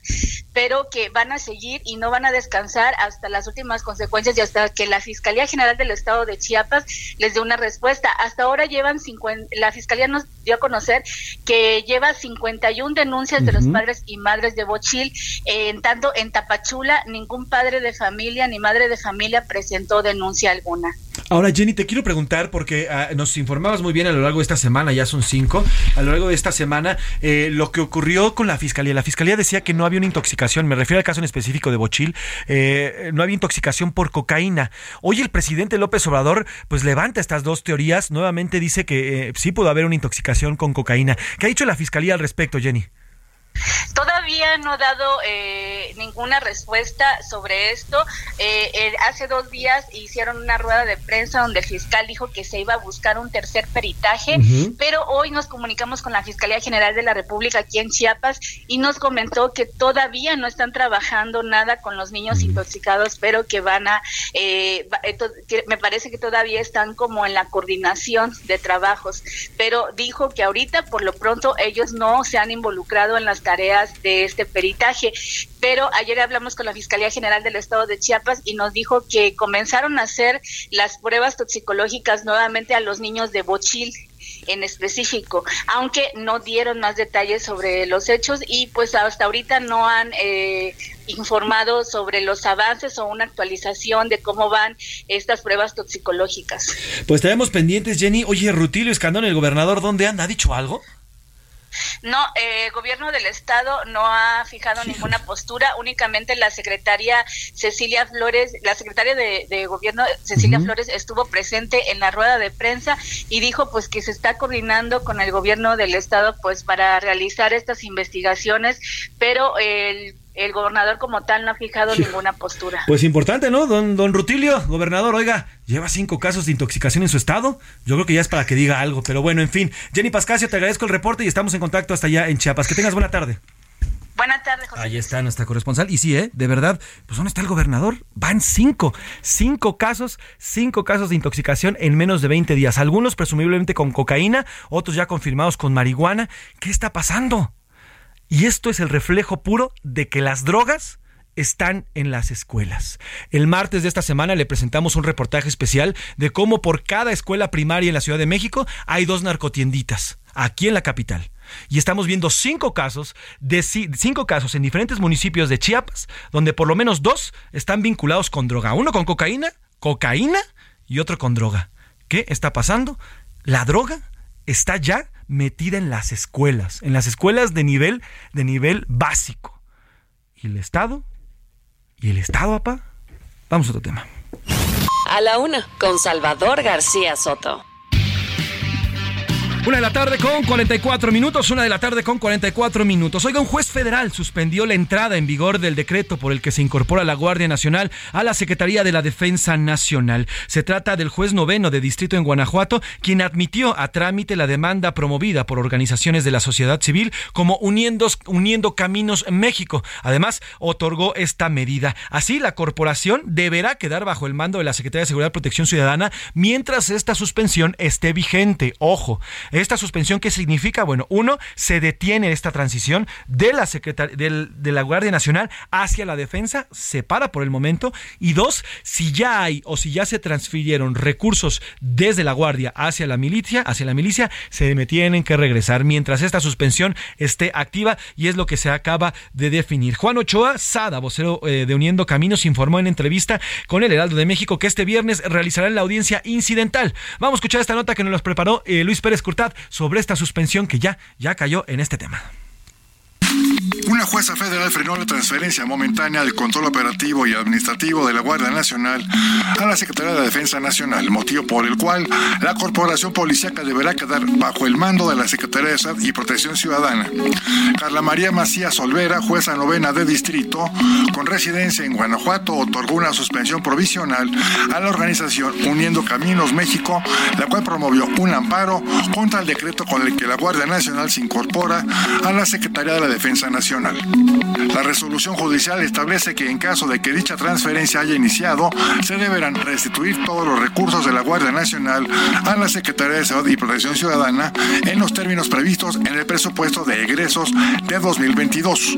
pero que van a seguir y no van a descansar hasta las últimas consecuencias y hasta que la Fiscalía General del Estado de Chiapas les dé una respuesta. Hasta ahora llevan 50, la Fiscalía nos dio a conocer que lleva 51 denuncias de los padres y madres de Bochil, en tanto en Tapachula ningún padre de familia ni madre de familia presentó denuncia alguna. Ahora, Jenny, te quiero preguntar, porque ah, nos informabas muy bien a lo largo de esta semana, ya son cinco, a lo largo de esta semana, eh, lo que ocurrió con la fiscalía. La fiscalía decía que no había una intoxicación, me refiero al caso en específico de Bochil, eh, no había intoxicación por cocaína. Hoy el presidente López Obrador, pues levanta estas dos teorías, nuevamente dice que eh, sí pudo haber una intoxicación con cocaína. ¿Qué ha dicho la fiscalía al respecto, Jenny? Todavía no ha dado eh, ninguna respuesta sobre esto. Eh, eh, hace dos días hicieron una rueda de prensa donde el fiscal dijo que se iba a buscar un tercer peritaje, pero hoy nos comunicamos con la Fiscalía General de la República aquí en Chiapas y nos comentó que todavía no están trabajando nada con los niños intoxicados, pero que van a, me parece que todavía están como en la coordinación de trabajos, pero dijo que ahorita por lo pronto ellos no se han involucrado en las tareas de este peritaje. Pero ayer hablamos con la Fiscalía General del Estado de Chiapas y nos dijo que comenzaron a hacer las pruebas toxicológicas nuevamente a los niños de Bochil en específico, aunque no dieron más detalles sobre los hechos y pues hasta ahorita no han eh, informado sobre los avances o una actualización de cómo van estas pruebas toxicológicas. Pues tenemos pendientes, Jenny. Oye, Rutilio Escandón, el gobernador, ¿dónde anda? ¿Ha dicho algo? No, eh, el gobierno del estado no ha fijado ninguna postura, únicamente la secretaria Cecilia Flores, la secretaria de, gobierno Cecilia Flores estuvo presente en la rueda de prensa y dijo pues que se está coordinando con el gobierno del estado pues para realizar estas investigaciones, pero el el gobernador como tal no ha fijado ninguna postura. Pues importante, ¿no? Don, don Rutilio, gobernador, oiga, lleva cinco casos de intoxicación en su estado. Yo creo que ya es para que diga algo, pero bueno, en fin. Jenny Pascasio, te agradezco el reporte y estamos en contacto hasta allá en Chiapas. Que tengas buena tarde. Buenas tardes, José. Ahí está nuestra corresponsal. Y sí, ¿eh? De verdad, pues ¿dónde está el gobernador? Van cinco, cinco casos, cinco casos de intoxicación en menos de 20 días. Algunos presumiblemente con cocaína, otros ya confirmados con marihuana. ¿Qué está pasando? Y esto es el reflejo puro de que las drogas están en las escuelas. El martes de esta semana le presentamos un reportaje especial de cómo por cada escuela primaria en la Ciudad de México hay dos narcotienditas, aquí en la capital. Y estamos viendo cinco casos, de cinco casos en diferentes municipios de Chiapas, donde por lo menos dos están vinculados con droga. Uno con cocaína, cocaína y otro con droga. ¿Qué está pasando? La droga está ya metida en las escuelas, en las escuelas de nivel, de nivel básico. ¿Y el Estado? ¿Y el Estado, papá? Vamos a otro tema. A la una, con Salvador García Soto. Una de la tarde con 44 minutos, una de la tarde con 44 minutos. Oiga, un juez federal suspendió la entrada en vigor del decreto por el que se incorpora la Guardia Nacional a la Secretaría de la Defensa Nacional. Se trata del juez noveno de distrito en Guanajuato, quien admitió a trámite la demanda promovida por organizaciones de la sociedad civil como Uniendo, Uniendo Caminos México. Además, otorgó esta medida. Así, la corporación deberá quedar bajo el mando de la Secretaría de Seguridad y Protección Ciudadana mientras esta suspensión esté vigente. Ojo, ¿Esta suspensión qué significa? Bueno, uno, se detiene esta transición de la, de la Guardia Nacional hacia la defensa, se para por el momento. Y dos, si ya hay o si ya se transfirieron recursos desde la Guardia hacia la milicia, hacia la milicia, se me tienen que regresar mientras esta suspensión esté activa y es lo que se acaba de definir. Juan Ochoa Sada, vocero eh, de Uniendo Caminos, informó en entrevista con el Heraldo de México que este viernes realizarán la audiencia incidental. Vamos a escuchar esta nota que nos los preparó eh, Luis Pérez Sobre esta suspensión que ya, ya cayó en este tema. Una jueza federal frenó la transferencia momentánea del control operativo y administrativo de la Guardia Nacional a la Secretaría de Defensa Nacional, motivo por el cual la corporación policíaca deberá quedar bajo el mando de la Secretaría de Salud y Protección Ciudadana. Carla María Macías Olvera, jueza novena de distrito, con residencia en Guanajuato, otorgó una suspensión provisional a la organización Uniendo Caminos México, la cual promovió un amparo contra el decreto con el que la Guardia Nacional se incorpora a la Secretaría de la Defensa Nacional. La resolución judicial establece que en caso de que dicha transferencia haya iniciado, se deberán restituir todos los recursos de la Guardia Nacional a la Secretaría de Salud y Protección Ciudadana en los términos previstos en el presupuesto de egresos de 2022.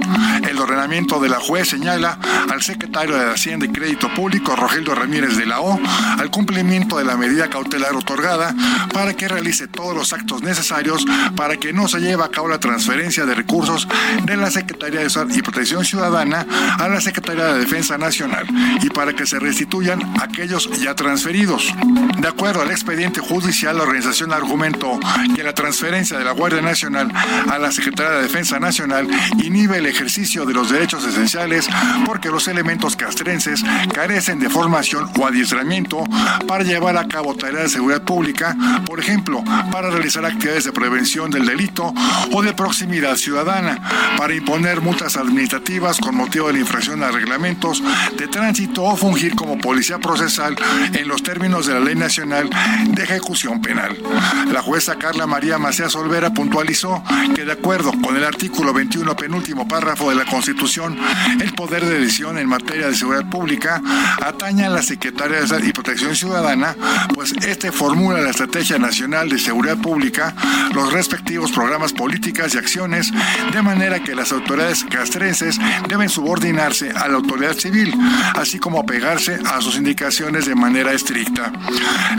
El ordenamiento de la juez señala al secretario de Hacienda y Crédito Público, Rogelio Ramírez de la O, al cumplimiento de la medida cautelar otorgada para que realice todos los actos necesarios para que no se lleve a cabo la transferencia de recursos de la Secretaría de Salud y Protección Ciudadana a la Secretaría de Defensa Nacional y para que se restituyan aquellos ya transferidos. De acuerdo al expediente judicial, la organización argumentó que la transferencia de la Guardia Nacional a la Secretaría de Defensa Nacional inhibe el ejercicio de los derechos esenciales porque los elementos castrenses carecen de formación o adiestramiento para llevar a cabo tareas de seguridad pública, por ejemplo, para realizar actividades de prevención del delito o de proximidad ciudadana, para imponer multas administrativas con motivo de la infracción a reglamentos de tránsito o fungir como policía procesal en los términos de la Ley Nacional de Ejecución Penal. La jueza Carla María Macías Olvera puntualizó que de acuerdo con el artículo 21 penúltimo párrafo de la Constitución, el poder de decisión en materia de seguridad pública atañe a la Secretaría de Salud y Protección Ciudadana, pues este formula la Estrategia Nacional de Seguridad Pública, los respectivos programas políticas y acciones, de manera que las autoridades castrenses deben subordinarse a la autoridad civil, así como apegarse a sus indicaciones de manera estricta.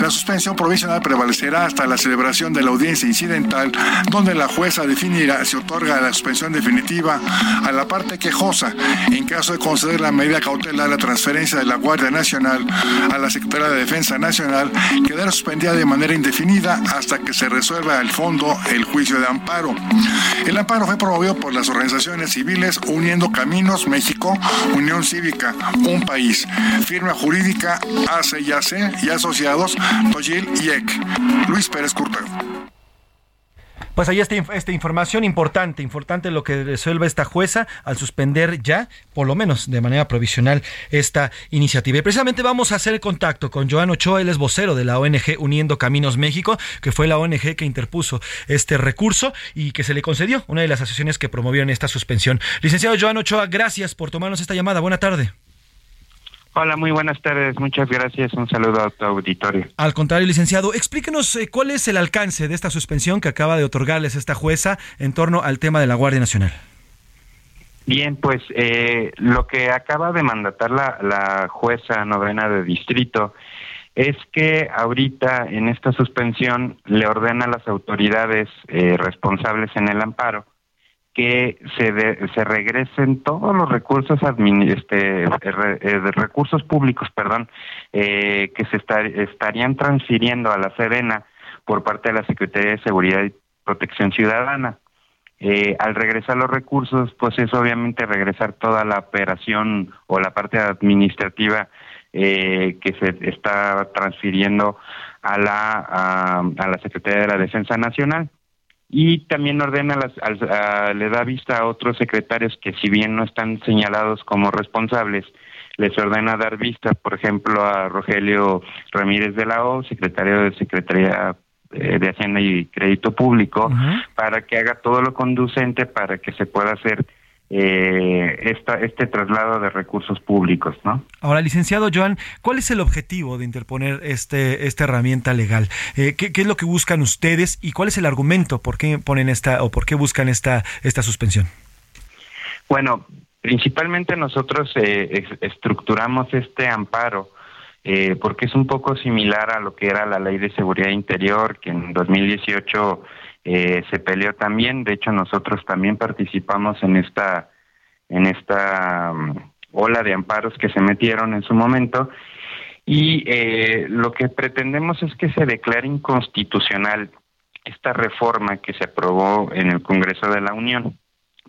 La suspensión provisional prevalecerá hasta la celebración de la audiencia incidental, donde la jueza definirá si otorga la suspensión definitiva a la parte quejosa en caso de conceder la medida cautelar la transferencia de la Guardia Nacional a la Secretaría de Defensa Nacional, quedará suspendida de manera indefinida hasta que se resuelva al fondo el juicio de amparo. El amparo fue promovido por las organizaciones civiles Uniendo Caminos México, Unión Cívica, Un País, Firma Jurídica ACYAC y Asociados, Toyil y EC. Luis Pérez Curteo. Pues ahí está esta información importante, importante lo que resuelve esta jueza al suspender ya, por lo menos de manera provisional, esta iniciativa. Y precisamente vamos a hacer contacto con Joan Ochoa, él es vocero de la ONG Uniendo Caminos México, que fue la ONG que interpuso este recurso y que se le concedió una de las asociaciones que promovieron esta suspensión. Licenciado Joan Ochoa, gracias por tomarnos esta llamada. Buena tarde. Hola, muy buenas tardes. Muchas gracias. Un saludo a tu auditorio. Al contrario, licenciado, explíquenos eh, cuál es el alcance de esta suspensión que acaba de otorgarles esta jueza en torno al tema de la Guardia Nacional. Bien, pues eh, lo que acaba de mandatar la, la jueza novena de distrito es que ahorita en esta suspensión le ordena a las autoridades eh, responsables en el amparo que se, se regresen todos los recursos este, eh, de recursos públicos perdón eh, que se estarían transfiriendo a la Serena por parte de la Secretaría de Seguridad y Protección Ciudadana. Eh, al regresar los recursos pues es obviamente regresar toda la operación o la parte administrativa que se está transfiriendo a la Secretaría de la Defensa Nacional y también ordena las, le da vista a otros secretarios que si bien no están señalados como responsables, les ordena dar vista, por ejemplo, a Rogelio Ramírez de la O, secretario de Secretaría eh, de Hacienda y Crédito Público, para que haga todo lo conducente para que se pueda hacer eh, esta, este traslado de recursos públicos, ¿no? Ahora, licenciado Joan, ¿cuál es el objetivo de interponer este esta herramienta legal? Eh, ¿qué, es lo que buscan ustedes y cuál es el argumento por qué ponen esta o por qué buscan esta esta suspensión? Bueno, principalmente nosotros eh, estructuramos este amparo eh, porque es un poco similar a lo que era la Ley de Seguridad Interior que en 2018 eh, se peleó también. De hecho, nosotros también participamos en esta, en esta mm, ola de amparos que se metieron en su momento. Y eh, lo que pretendemos es que se declare inconstitucional esta reforma que se aprobó en el Congreso de la Unión,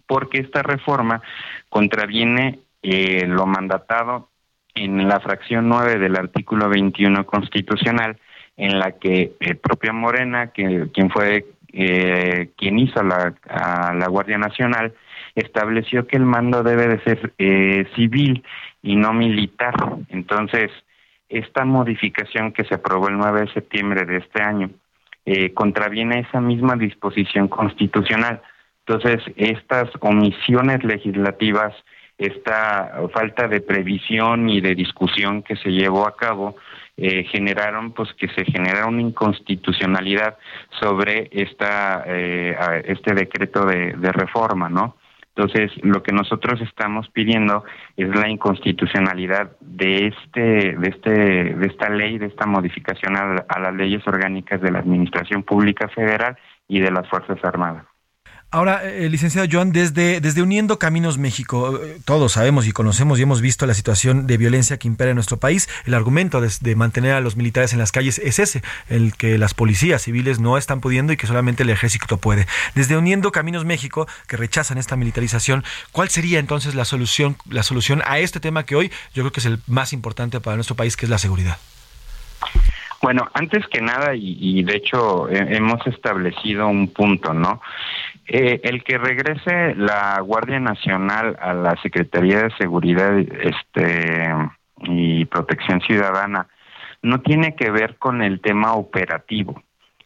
porque esta reforma contraviene eh, lo mandatado en la fracción 9 del artículo 21 constitucional, en la que el propia Morena, que, quien fue eh, quien hizo la, a la Guardia Nacional, estableció que el mando debe de ser eh, civil y no militar. Entonces, esta modificación que se aprobó el 9 de septiembre de este año eh, contraviene esa misma disposición constitucional. Entonces, estas omisiones legislativas, esta falta de previsión y de discusión que se llevó a cabo, eh, generaron pues que se genera una inconstitucionalidad sobre esta eh, este decreto de, reforma, ¿no? Entonces, lo que nosotros estamos pidiendo es la inconstitucionalidad de este, de este, de esta ley, de esta modificación a las leyes orgánicas de la Administración Pública Federal y de las Fuerzas Armadas. Ahora, eh, licenciado Joan, desde, desde Uniendo Caminos México, eh, todos sabemos y conocemos y hemos visto la situación de violencia que impera en nuestro país. El argumento de, mantener a los militares en las calles es ese, el que las policías civiles no están pudiendo y que solamente el ejército puede. Desde Uniendo Caminos México, que rechazan esta militarización, ¿cuál sería entonces la solución, la solución a este tema que hoy yo creo que es el más importante para nuestro país, que es la seguridad? Bueno, antes que nada, y, de hecho hemos establecido un punto, ¿no? Eh, el que regrese la Guardia Nacional a la Secretaría de Seguridad este, y Protección Ciudadana no tiene que ver con el tema operativo.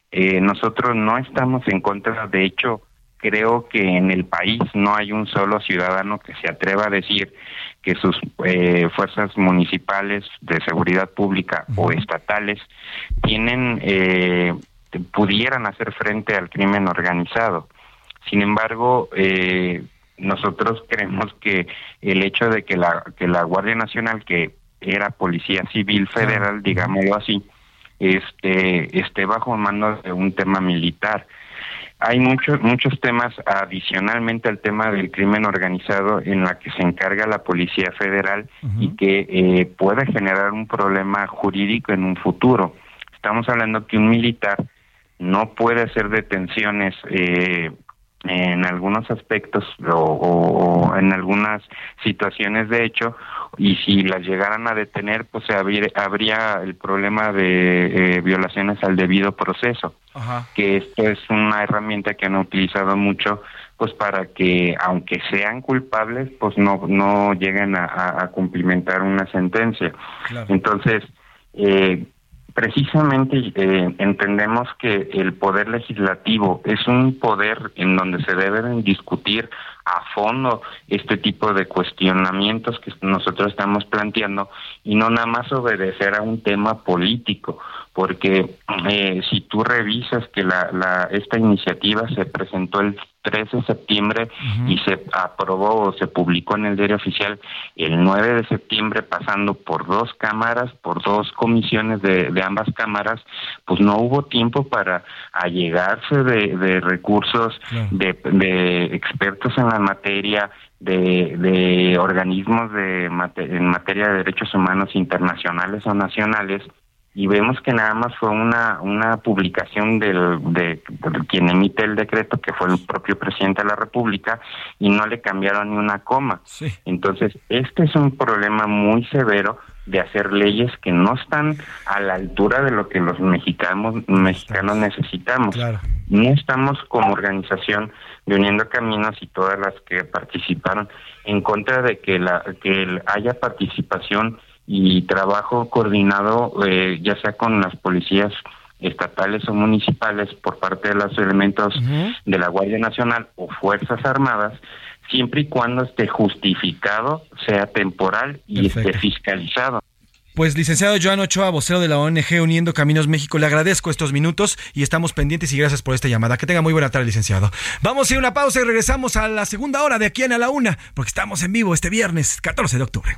Eh, nosotros no estamos en contra, de hecho, creo que en el país no hay un solo ciudadano que se atreva a decir que sus eh, fuerzas municipales de seguridad pública o estatales tienen eh, pudieran hacer frente al crimen organizado. Sin embargo, eh, nosotros creemos que el hecho de que la, que la Guardia Nacional, que era Policía Civil Federal, digámoslo así, este, esté bajo mando de un tema militar. Hay muchos muchos temas adicionalmente al tema del crimen organizado en la que se encarga la Policía Federal y que eh, puede generar un problema jurídico en un futuro. Estamos hablando que un militar no puede hacer detenciones eh, en algunos aspectos o, en algunas situaciones de hecho y si las llegaran a detener pues habría, el problema de eh, violaciones al debido proceso. Que esto es una herramienta que han utilizado mucho pues para que aunque sean culpables pues no no lleguen a, cumplimentar una sentencia. Entonces eh, precisamente eh, entendemos que el poder legislativo es un poder en donde se deben discutir a fondo este tipo de cuestionamientos que nosotros estamos planteando y no nada más obedecer a un tema político porque eh, si tú revisas que la, la, esta iniciativa se presentó el 13 de septiembre y se aprobó o se publicó en el diario oficial el 9 de septiembre pasando por dos cámaras, por dos comisiones de, de ambas cámaras, pues no hubo tiempo para allegarse de, de recursos, de, de expertos en la materia, de, de organismos de en materia de derechos humanos internacionales o nacionales y vemos que nada más fue una una publicación del de, quien emite el decreto que fue el propio presidente de la República y no le cambiaron ni una coma. Entonces, este es un problema muy severo de hacer leyes que no están a la altura de lo que los mexicanos mexicanos necesitamos. No estamos como organización de Uniendo Caminos y todas las que participaron en contra de que la que haya participación y trabajo coordinado eh, ya sea con las policías estatales o municipales por parte de los elementos de la Guardia Nacional o Fuerzas Armadas, siempre y cuando esté justificado, sea temporal y esté fiscalizado. Pues licenciado Joan Ochoa, vocero de la ONG Uniendo Caminos México, le agradezco estos minutos y estamos pendientes y gracias por esta llamada. Que tenga muy buena tarde, licenciado. Vamos a ir a una pausa y regresamos a la segunda hora de aquí en a la una, porque estamos en vivo este viernes 14 de octubre.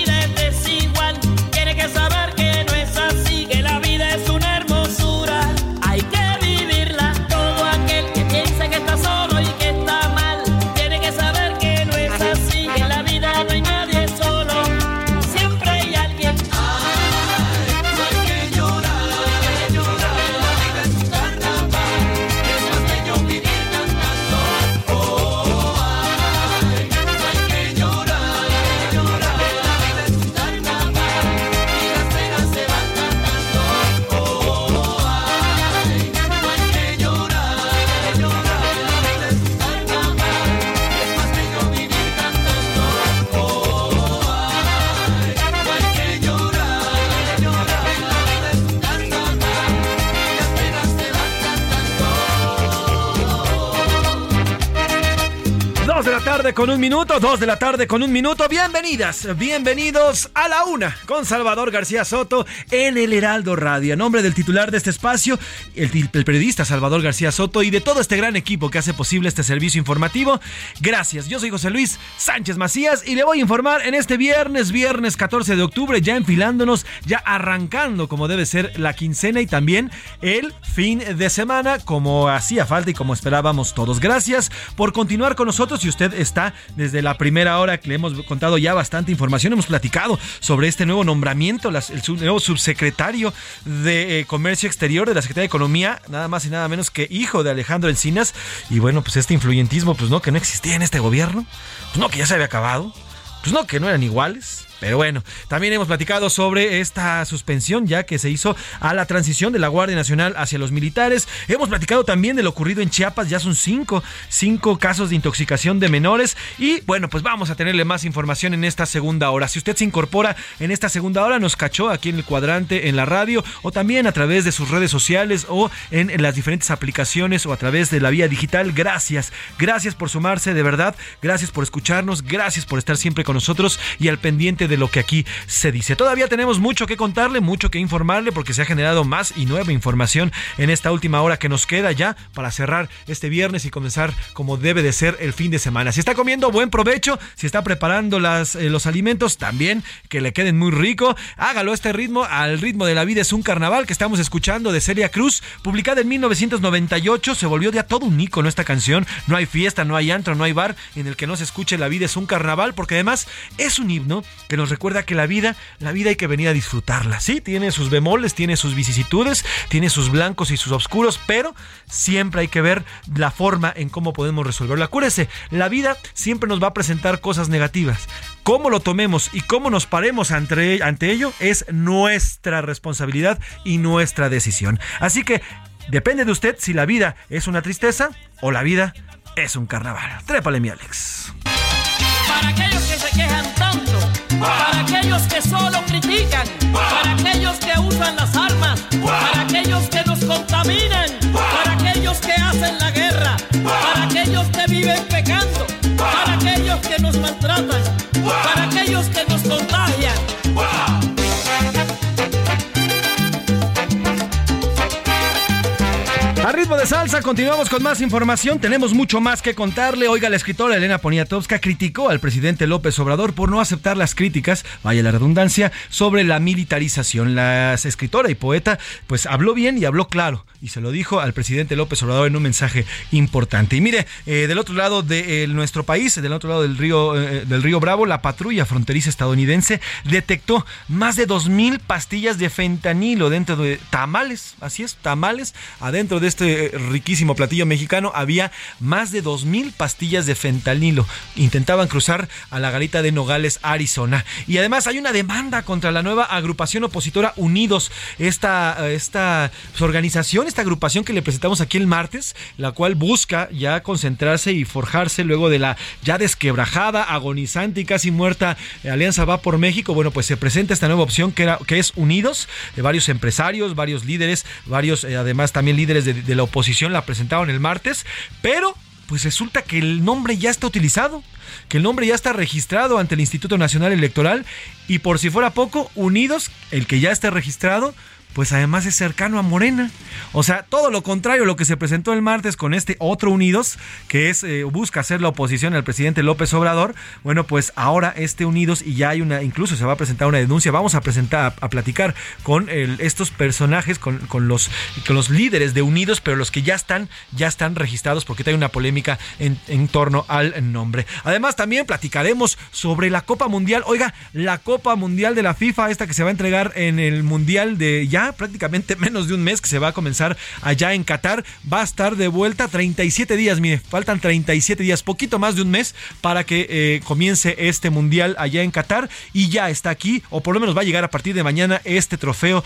tarde con un minuto, dos de la tarde con un minuto. Bienvenidas, bienvenidos a la una con Salvador García Soto en el Heraldo Radio. A nombre del titular de este espacio, el, periodista Salvador García Soto y de todo este gran equipo que hace posible este servicio informativo, gracias. Yo soy José Luis Sánchez Macías y le voy a informar en este viernes, viernes 14 de octubre, ya enfilándonos, ya arrancando como debe ser la quincena y también el fin de semana, como hacía falta y como esperábamos todos. Gracias por continuar con nosotros y usted está desde la primera hora que le hemos contado ya bastante información. Hemos platicado sobre este nuevo nombramiento, el nuevo subsecretario de eh, Comercio Exterior de la Secretaría de Economía, nada más y nada menos que hijo de Alejandro Encinas. Y bueno, pues este influyentismo, pues no, que no existía en este gobierno. Pues no, que ya se había acabado. Pues no, que no eran iguales. Pero bueno, también hemos platicado sobre esta suspensión ya que se hizo a la transición de la Guardia Nacional hacia los militares. Hemos platicado también de lo ocurrido en Chiapas, ya son cinco, cinco casos de intoxicación de menores. Y bueno, pues vamos a tenerle más información en esta segunda hora. Si usted se incorpora en esta segunda hora, nos cachó aquí en el cuadrante, en la radio, o también a través de sus redes sociales o en, las diferentes aplicaciones o a través de la vía digital. Gracias, gracias por sumarse, de verdad. Gracias por escucharnos, gracias por estar siempre con nosotros y al pendiente de lo que aquí se dice. Todavía tenemos mucho que contarle, mucho que informarle porque se ha generado más y nueva información en esta última hora que nos queda ya para cerrar este viernes y comenzar como debe de ser el fin de semana. Si está comiendo, buen provecho. Si está preparando las, eh, los alimentos, también que le queden muy rico. Hágalo a este ritmo, al ritmo de la vida es un carnaval que estamos escuchando de Celia Cruz, publicada en 1998. Se volvió ya todo un icono esta canción. No hay fiesta, no hay antro, no hay bar en el que no se escuche la vida es un carnaval, porque además es un himno que recuerda que la vida, la vida hay que venir a disfrutarla. Sí, tiene sus bemoles, tiene sus vicisitudes, tiene sus blancos y sus oscuros, pero siempre hay que ver la forma en cómo podemos resolverlo. Acuérdese, la vida siempre nos va a presentar cosas negativas. Cómo lo tomemos y cómo nos paremos ante, ante ello es nuestra responsabilidad y nuestra decisión. Así que depende de usted si la vida es una tristeza o la vida es un carnaval. Trépale, mi Alex. Para aquellos que se quejan tanto, para aquellos que solo critican, para aquellos que usan las armas, para aquellos que nos contaminan, para aquellos que hacen la guerra, para aquellos que viven pecando, ritmo de salsa, continuamos con más información. Tenemos mucho más que contarle. Oiga, la escritora Elena Poniatowska criticó al presidente López Obrador por no aceptar las críticas, vaya la redundancia, sobre la militarización. La escritora y poeta, pues habló bien y habló claro. Y se lo dijo al presidente López Obrador en un mensaje importante. Y mire, eh, del otro lado de eh, nuestro país, del otro lado del río, eh, del río Bravo, la patrulla fronteriza estadounidense detectó más de 2.000 pastillas de fentanilo dentro de tamales. Así es, tamales adentro de este eh, riquísimo platillo mexicano había más de 2.000 pastillas de fentanilo. Intentaban cruzar a la garita de Nogales, Arizona. Y además hay una demanda contra la nueva agrupación opositora Unidos. Esta, esta organización, esta agrupación que le presentamos aquí el martes, la cual busca ya concentrarse y forjarse luego de la ya desquebrajada, agonizante y casi muerta Alianza Va por México. Bueno, pues se presenta esta nueva opción que, es Unidos, de varios empresarios, varios líderes, varios eh, además también líderes de, de la oposición la presentaron el martes, pero pues resulta que el nombre ya está utilizado, que el nombre ya está registrado ante el Instituto Nacional Electoral y por si fuera poco, Unidos, el que ya está registrado, pues además es cercano a Morena. O sea, todo lo contrario a lo que se presentó el martes con este otro Unidos, que es eh, busca hacer la oposición al presidente López Obrador. Bueno, pues ahora este Unidos y ya hay una, incluso se va a presentar una denuncia. Vamos a presentar, a, platicar con estos personajes, con, los, con los líderes de Unidos, pero los que ya están, ya están registrados porque hay una polémica en, en torno al nombre. Además, también platicaremos sobre la Copa Mundial. Oiga, la Copa Mundial de la FIFA, esta que se va a entregar en el Mundial de ya prácticamente menos de un mes que se va a comenzar allá en Qatar. Va a estar de vuelta 37 días, mire, faltan 37 días, poquito más de un mes para que eh, comience este mundial allá en Qatar y ya está aquí, o por lo menos va a llegar a partir de mañana este trofeo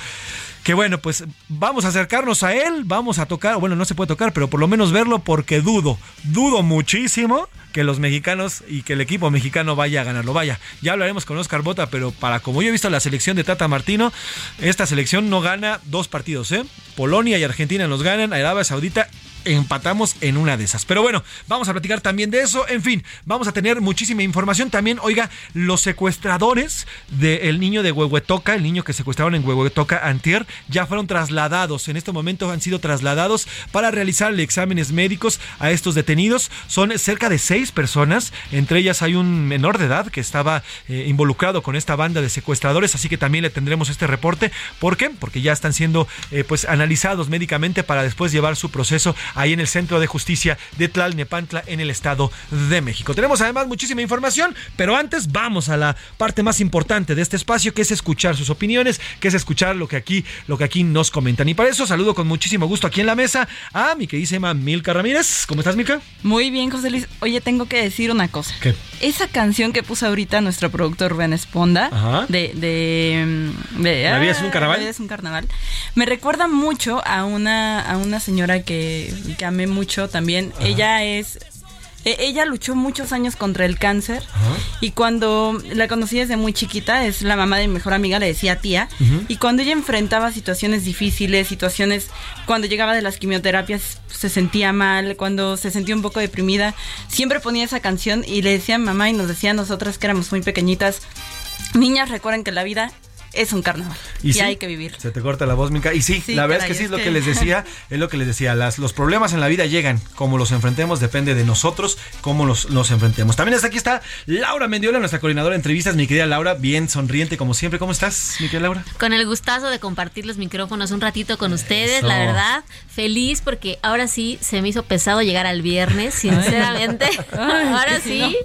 que bueno, pues vamos a acercarnos a él, vamos a tocar, bueno, no se puede tocar, pero por lo menos verlo porque dudo, dudo muchísimo que los mexicanos y que el equipo mexicano vaya a ganarlo. Vaya, ya hablaremos con Oscar Bota, pero para como yo he visto la selección de Tata Martino, esta selección no gana dos partidos, ¿eh? Polonia y Argentina nos ganan, Arabia Saudita empatamos en una de esas. Pero bueno, vamos a platicar también de eso. En fin, vamos a tener muchísima información. También, oiga, los secuestradores del niño de Huehuetoca, el niño que secuestraron en Huehuetoca Antier, ya fueron trasladados. En este momento han sido trasladados para realizarle exámenes médicos a estos detenidos. Son cerca de seis personas. Entre ellas hay un menor de edad que estaba eh, involucrado con esta banda de secuestradores. Así que también le tendremos este reporte. ¿Por qué? Porque ya están siendo eh, pues analizados médicamente para después llevar su proceso ahí en el Centro de Justicia de Tlalnepantla en el Estado de México. Tenemos además muchísima información, pero antes vamos a la parte más importante de este espacio, que es escuchar sus opiniones, que es escuchar lo que aquí, lo que aquí nos comentan. Y para eso saludo con muchísimo gusto aquí en la mesa a mi queridísima Milka Ramírez. ¿Cómo estás, Milka? Muy bien, José Luis. Oye, tengo que decir una cosa. ¿Qué? Esa canción que puso ahorita nuestro productor Rubén Esponda, Ajá. de, de, de- ¿La vida es un carnaval? La vida es un carnaval. Me recuerda mucho a una, a una señora que, que amé mucho también. Ella es... e- Ella luchó muchos años contra el cáncer y cuando la conocí desde muy chiquita, es la mamá de mi mejor amiga, le decía tía, y cuando ella enfrentaba situaciones difíciles, situaciones, cuando llegaba de las quimioterapias se sentía mal, cuando se sentía un poco deprimida, siempre ponía esa canción y le decía a mamá y nos decía a nosotras que éramos muy pequeñitas, niñas recuerden que la vida es un carnaval y, sí, hay que vivir. Se te corta la voz, Mica. Y sí, Sí, la verdad es que sí es lo que... que- les decía, es lo que les decía. Las, los problemas en la vida llegan, como los enfrentemos depende de nosotros, cómo los, los enfrentemos. También hasta aquí está Laura Mendiola, nuestra coordinadora de entrevistas. Mi querida Laura, bien sonriente como siempre. ¿Cómo estás, mi querida Laura? Con el gustazo de compartir los micrófonos un ratito con ustedes, la verdad, feliz porque ahora sí se me hizo pesado llegar al viernes, sinceramente. Ay, ahora sí, sí,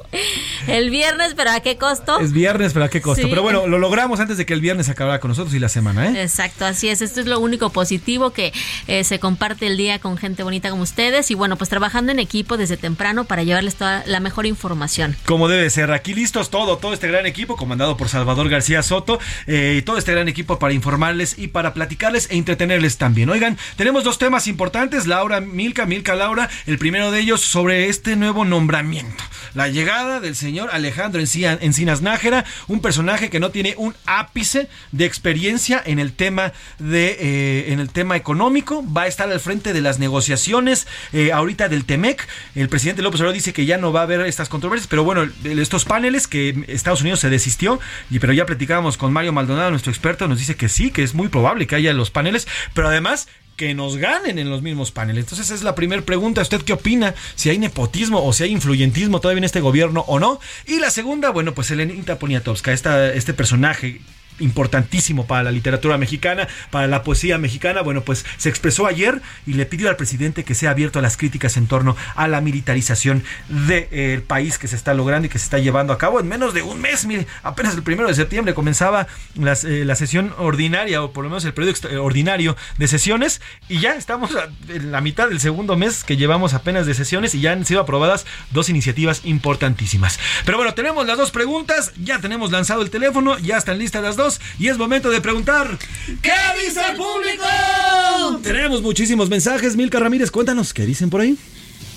el viernes, pero ¿a qué costo? Es viernes, pero ¿a qué costo? Sí. Pero bueno, lo logramos antes de que el viernes acabara con nosotros y la semana, ¿eh? Exacto, así es. Esto es lo único positivo que eh, se comparte el día con gente bonita como ustedes y bueno, pues trabajando en equipo desde temprano para llevarles toda la mejor información. Como debe ser, aquí listos todo, todo este gran equipo, comandado por Salvador García Soto, eh, y todo este gran equipo para informarles y para platicarles e entretenerles también. Oigan, tenemos dos temas importantes, Laura, Milka, Milka, Laura, el primero de ellos sobre este nuevo nombramiento, la llegada del señor Alejandro Encina- Encinas Nájera, un personaje que no tiene un ápice de experiencia en el tema de eh, en el tema económico, va a estar al frente de las negociaciones eh, ahorita del Temec. El presidente López Obrador dice que ya no va a haber estas controversias, pero bueno, estos paneles que Estados Unidos se desistió, y pero ya platicábamos con Mario Maldonado, nuestro experto, nos dice que sí, que es muy probable que haya los paneles, pero además que nos ganen en los mismos paneles. Entonces es la primera pregunta. ¿Usted qué opina? Si hay nepotismo o si hay influyentismo todavía en este gobierno o no. Y la segunda, bueno, pues Elenita Poniatowska, este personaje importantísimo para la literatura mexicana, para la poesía mexicana, bueno, pues se expresó ayer y le pidió al presidente que sea abierto a las críticas en torno a la militarización del país que se está logrando y que se está llevando a cabo en menos de un mes. Mire, apenas el primero de septiembre comenzaba eh, la sesión ordinaria, o por lo menos el periodo extra- ordinario de sesiones, y ya estamos en la mitad del segundo mes que llevamos apenas de sesiones y ya han sido aprobadas dos iniciativas importantísimas. Pero bueno, tenemos las dos preguntas, ya tenemos lanzado el teléfono, ya están listas las dos, y es momento de preguntar. ¿Qué dice el público? Tenemos muchísimos mensajes. Milka Ramírez, cuéntanos, ¿qué dicen por ahí?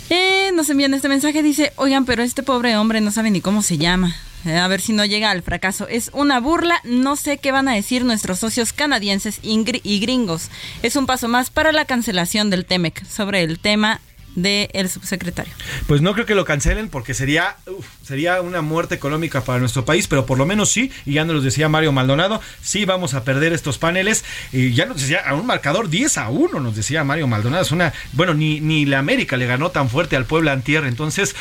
Eh, nos envían este mensaje, dice, oigan, pero este pobre hombre no sabe ni cómo se llama. Eh, a ver si no llega al fracaso. Es una burla, no sé qué van a decir nuestros socios canadienses y gri- y gringos. Es un paso más para la cancelación del TEMEC sobre el tema del subsecretario. Pues no creo que lo cancelen porque sería, uf, sería una muerte económica para nuestro país, pero por lo menos sí, y ya nos lo decía Mario Maldonado, sí vamos a perder estos paneles. Y ya nos decía, a un marcador 10 a 1, nos decía Mario Maldonado. Es una, bueno, ni, ni la América le ganó tan fuerte al Puebla Antier, entonces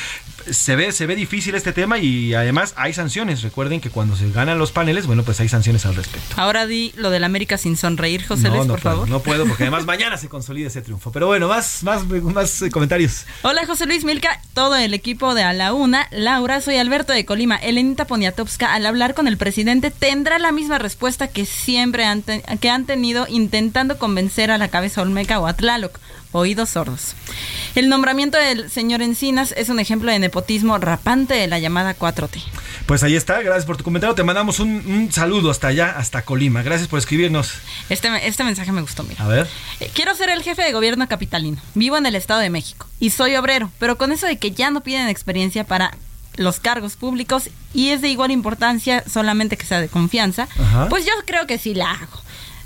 se ve, se ve difícil este tema y además hay sanciones. Recuerden que cuando se ganan los paneles, bueno, pues hay sanciones al respecto. Ahora di lo del América sin sonreír, José no, Luis, no por puedo, favor. no puedo, porque además mañana se consolida ese triunfo. Pero bueno, más, más, más comentarios. Hola José Luis Milka, todo el equipo de A la Una. Laura, soy Alberto de Colima. Elenita Poniatowska, al hablar con el presidente, tendrá la misma respuesta que siempre han, te- que han tenido intentando convencer a la cabeza Olmeca o a Tlaloc. Oídos sordos. El nombramiento del señor Encinas es un ejemplo de nepotismo rapante de la llamada 4T. Pues ahí está, gracias por tu comentario. Te mandamos un, un saludo hasta allá, hasta Colima. Gracias por escribirnos. Este, este mensaje me gustó, mira. A ver. Eh, Quiero ser el jefe de gobierno capitalino. Vivo en el Estado de México y soy obrero, pero con eso de que ya no piden experiencia para los cargos públicos y es de igual importancia solamente que sea de confianza, Ajá. pues yo creo que sí la hago.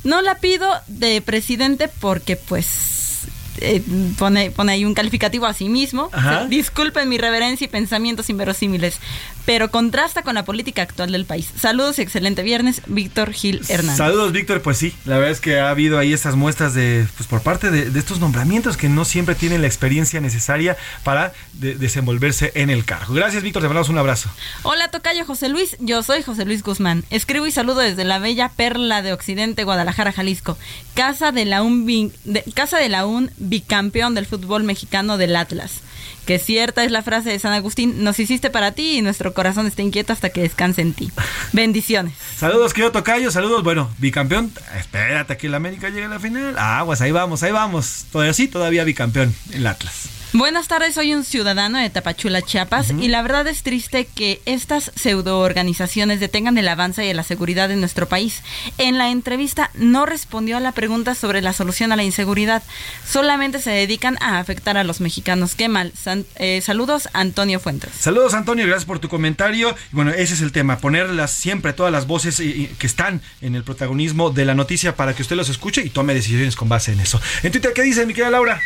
No la pido de presidente porque pues eh, pone, pone ahí un calificativo a sí mismo. O sea, disculpen mi reverencia y pensamientos inverosímiles. Pero contrasta con la política actual del país. Saludos y excelente viernes, Víctor Gil Hernández. Saludos, Víctor. Pues sí, la verdad es que ha habido ahí estas muestras de, pues por parte de, estos nombramientos que no siempre tienen la experiencia necesaria para desenvolverse en el cargo. Gracias, Víctor. Te mandamos un abrazo. Hola, Tocayo José Luis. Yo soy José Luis Guzmán. Escribo y saludo desde la bella perla de Occidente, Guadalajara, Jalisco. Casa de la un, casa de la un bicampeón del fútbol mexicano del Atlas que cierta es la frase de San Agustín, nos hiciste para ti y nuestro corazón está inquieto hasta que descanse en ti. Bendiciones. Saludos, querido Tocayo, saludos, bueno, bicampeón, espérate que el América llegue a la final. Aguas, ahí vamos, ahí vamos. Todavía sí, todavía bicampeón, el Atlas. Buenas tardes, soy un ciudadano de Tapachula, Chiapas, y la verdad es triste que estas pseudoorganizaciones detengan el avance y la seguridad en nuestro país. En la entrevista no respondió a la pregunta sobre la solución a la inseguridad, solamente se dedican a afectar a los mexicanos. Qué mal. Eh, saludos, Antonio Fuentes. Saludos, Antonio, gracias por tu comentario. Bueno, ese es el tema, ponerlas siempre todas las voces que están en el protagonismo de la noticia para que usted los escuche y tome decisiones con base en eso. En Twitter, ¿qué dice mi querida Laura?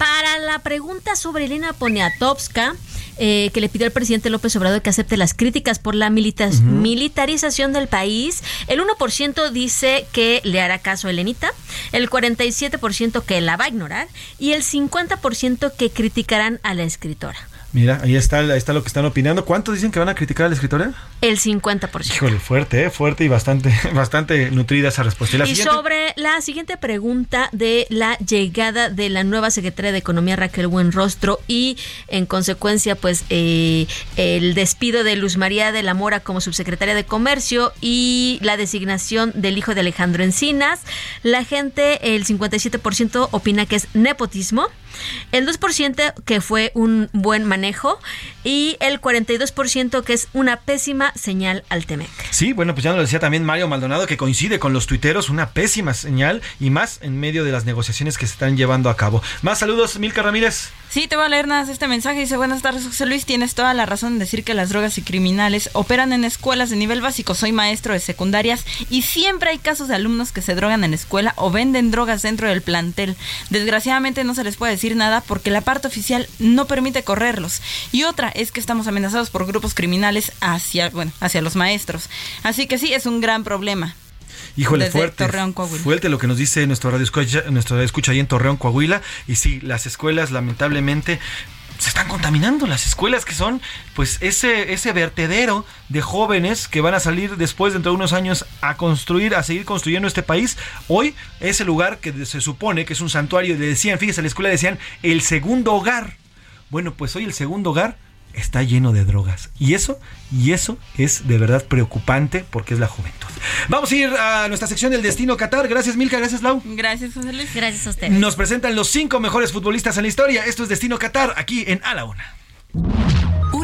Para la pregunta sobre Elena Poniatowska, eh, que le pidió al presidente López Obrador que acepte las críticas por la militarización del país, el 1% dice que le hará caso a Elenita, el 47% que la va a ignorar y el 50% que criticarán a la escritora. Mira, ahí está, ahí está lo que están opinando. ¿Cuántos dicen que van a criticar a la escritora? El 50%. Híjole, fuerte, ¿eh? fuerte y bastante, bastante nutrida esa respuesta. ¿Y, sobre la siguiente pregunta de la llegada de la nueva secretaria de Economía, Raquel Buenrostro, y en consecuencia, pues, eh, el despido de Luz María de la Mora como subsecretaria de Comercio y la designación del hijo de Alejandro Encinas, la gente, el 57% opina que es nepotismo el 2% que fue un buen manejo y el 42% que es una pésima señal al Temec. Sí, bueno, pues ya nos lo decía también Mario Maldonado que coincide con los tuiteros, una pésima señal y más en medio de las negociaciones que se están llevando a cabo. Más saludos, Milka Ramírez. Sí, te voy a leer nada este mensaje. Dice, buenas tardes, José Luis. Tienes toda la razón en decir que las drogas y criminales operan en escuelas de nivel básico. Soy maestro de secundarias y siempre hay casos de alumnos que se drogan en la escuela o venden drogas dentro del plantel. Desgraciadamente no se les puede decir nada porque la parte oficial no permite correrlos. Y otra es que estamos amenazados por grupos criminales hacia, bueno, hacia los maestros. Así que sí, es un gran problema. Híjole, fuerte. Fuerte lo que nos dice nuestro radio escucha, nuestro escucha ahí en Torreón, Coahuila. Y sí, las escuelas lamentablemente se están contaminando las escuelas que son pues ese ese vertedero de jóvenes que van a salir después dentro de unos años a construir a seguir construyendo este país. Hoy ese lugar que se supone que es un santuario le decían fíjese la escuela decían el segundo hogar. Bueno pues hoy el segundo hogar está lleno de drogas. Y eso, y eso es de verdad preocupante porque es la juventud. Vamos a ir a nuestra sección del Destino Qatar. Gracias, Milka. Gracias, Lau. Gracias, José Luis. Gracias a usted. Nos presentan los cinco mejores futbolistas en la historia. Esto es Destino Qatar, aquí en A la Una.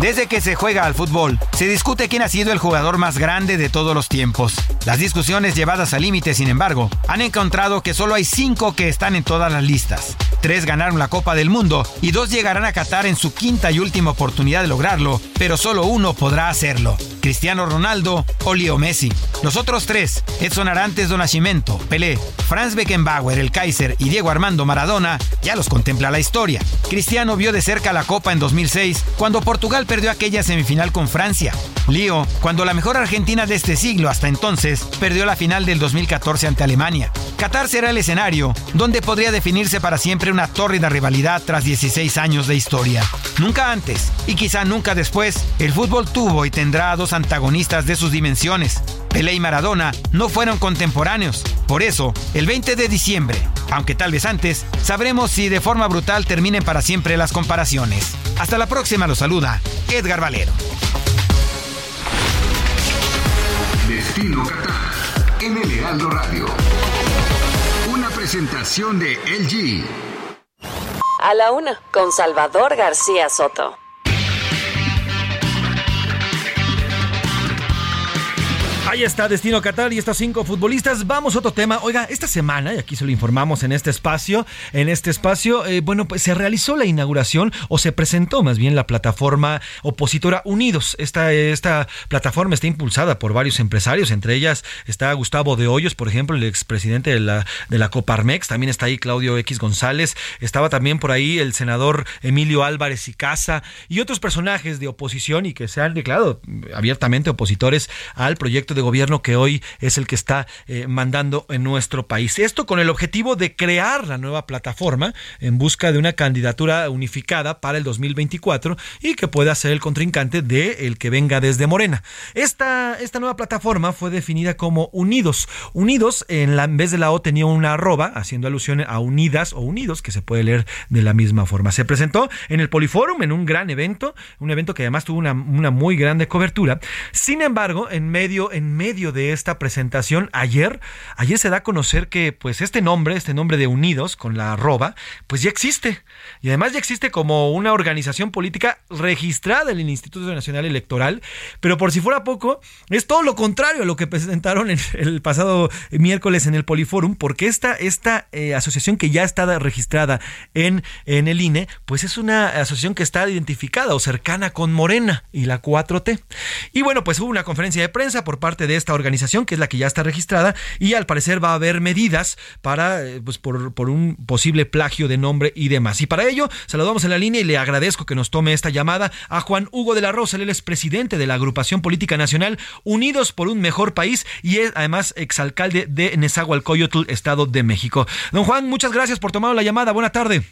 Desde que se juega al fútbol, se discute quién ha sido el jugador más grande de todos los tiempos. Las discusiones llevadas al límite, sin embargo, han encontrado que solo hay cinco que están en todas las listas. Tres ganaron la Copa del Mundo y dos llegarán a Qatar en su quinta y última oportunidad de lograrlo, pero solo uno podrá hacerlo. Cristiano Ronaldo o Leo Messi. Los otros tres, Edson Arantes do Nascimento, Pelé, Franz Beckenbauer, el Kaiser y Diego Armando Maradona, ya los contempla la historia. Cristiano vio de cerca la Copa en 2006, cuando Portugal perdió aquella semifinal con Francia. Leo, cuando la mejor Argentina de este siglo hasta entonces perdió la final del 2014 ante Alemania. Qatar será el escenario donde podría definirse para siempre una tórrida rivalidad tras 16 años de historia. Nunca antes, y quizá nunca después, el fútbol tuvo y tendrá dos antagonistas de sus dimensiones. Pelé y Maradona no fueron contemporáneos. Por eso, el 20 de diciembre, aunque tal vez antes, sabremos si de forma brutal terminen para siempre las comparaciones. Hasta la próxima, lo saluda Edgar Valero. Destino Qatar en el Heraldo Radio. Una presentación de LG. A la una, con Salvador García Soto. Ahí está Destino Qatar y estos cinco futbolistas. Vamos a otro tema. Oiga, esta semana, y aquí se lo informamos en este espacio, en este espacio, eh, bueno, pues se realizó la inauguración o se presentó más bien la plataforma opositora Unidos. Esta, esta plataforma está impulsada por varios empresarios, entre ellas está Gustavo de Hoyos, por ejemplo, el expresidente de la, de la Coparmex. También está ahí Claudio X González. Estaba también por ahí el senador Emilio Álvarez y Casa y otros personajes de oposición y que se han declarado abiertamente opositores al proyecto de gobierno que hoy es el que está eh, mandando en nuestro país. Esto con el objetivo de crear la nueva plataforma en busca de una candidatura unificada para el 2024 y que pueda ser el contrincante de el que venga desde Morena. Esta, esta nueva plataforma fue definida como Unidos. Unidos, en, la, en vez de la O tenía una arroba, haciendo alusión a Unidas o Unidos, que se puede leer de la misma forma. Se presentó en el Poliforum, en un gran evento, un evento que además tuvo una, una muy grande cobertura. Sin embargo, en medio, en medio de esta presentación, ayer, ayer se da a conocer que pues este nombre, este nombre de Unidos con la arroba, pues ya existe. Y además ya existe como una organización política registrada en el Instituto Nacional Electoral, pero por si fuera poco, es todo lo contrario a lo que presentaron el pasado miércoles en el Poliforum, porque esta, esta eh, asociación que ya está registrada en, en el INE, pues es una asociación que está identificada o cercana con Morena y la 4T. Y bueno, pues hubo una conferencia de prensa por parte de esta organización, que es la que ya está registrada, y al parecer va a haber medidas para, eh, pues por, por un posible plagio de nombre y demás. Y para ello, saludamos en la línea y le agradezco que nos tome esta llamada a Juan Hugo de la Rosa, él es presidente de la agrupación política nacional Unidos por un Mejor País y es además exalcalde de Nezahualcóyotl, Estado de México. Don Juan, muchas gracias por tomar la llamada. Buena tarde.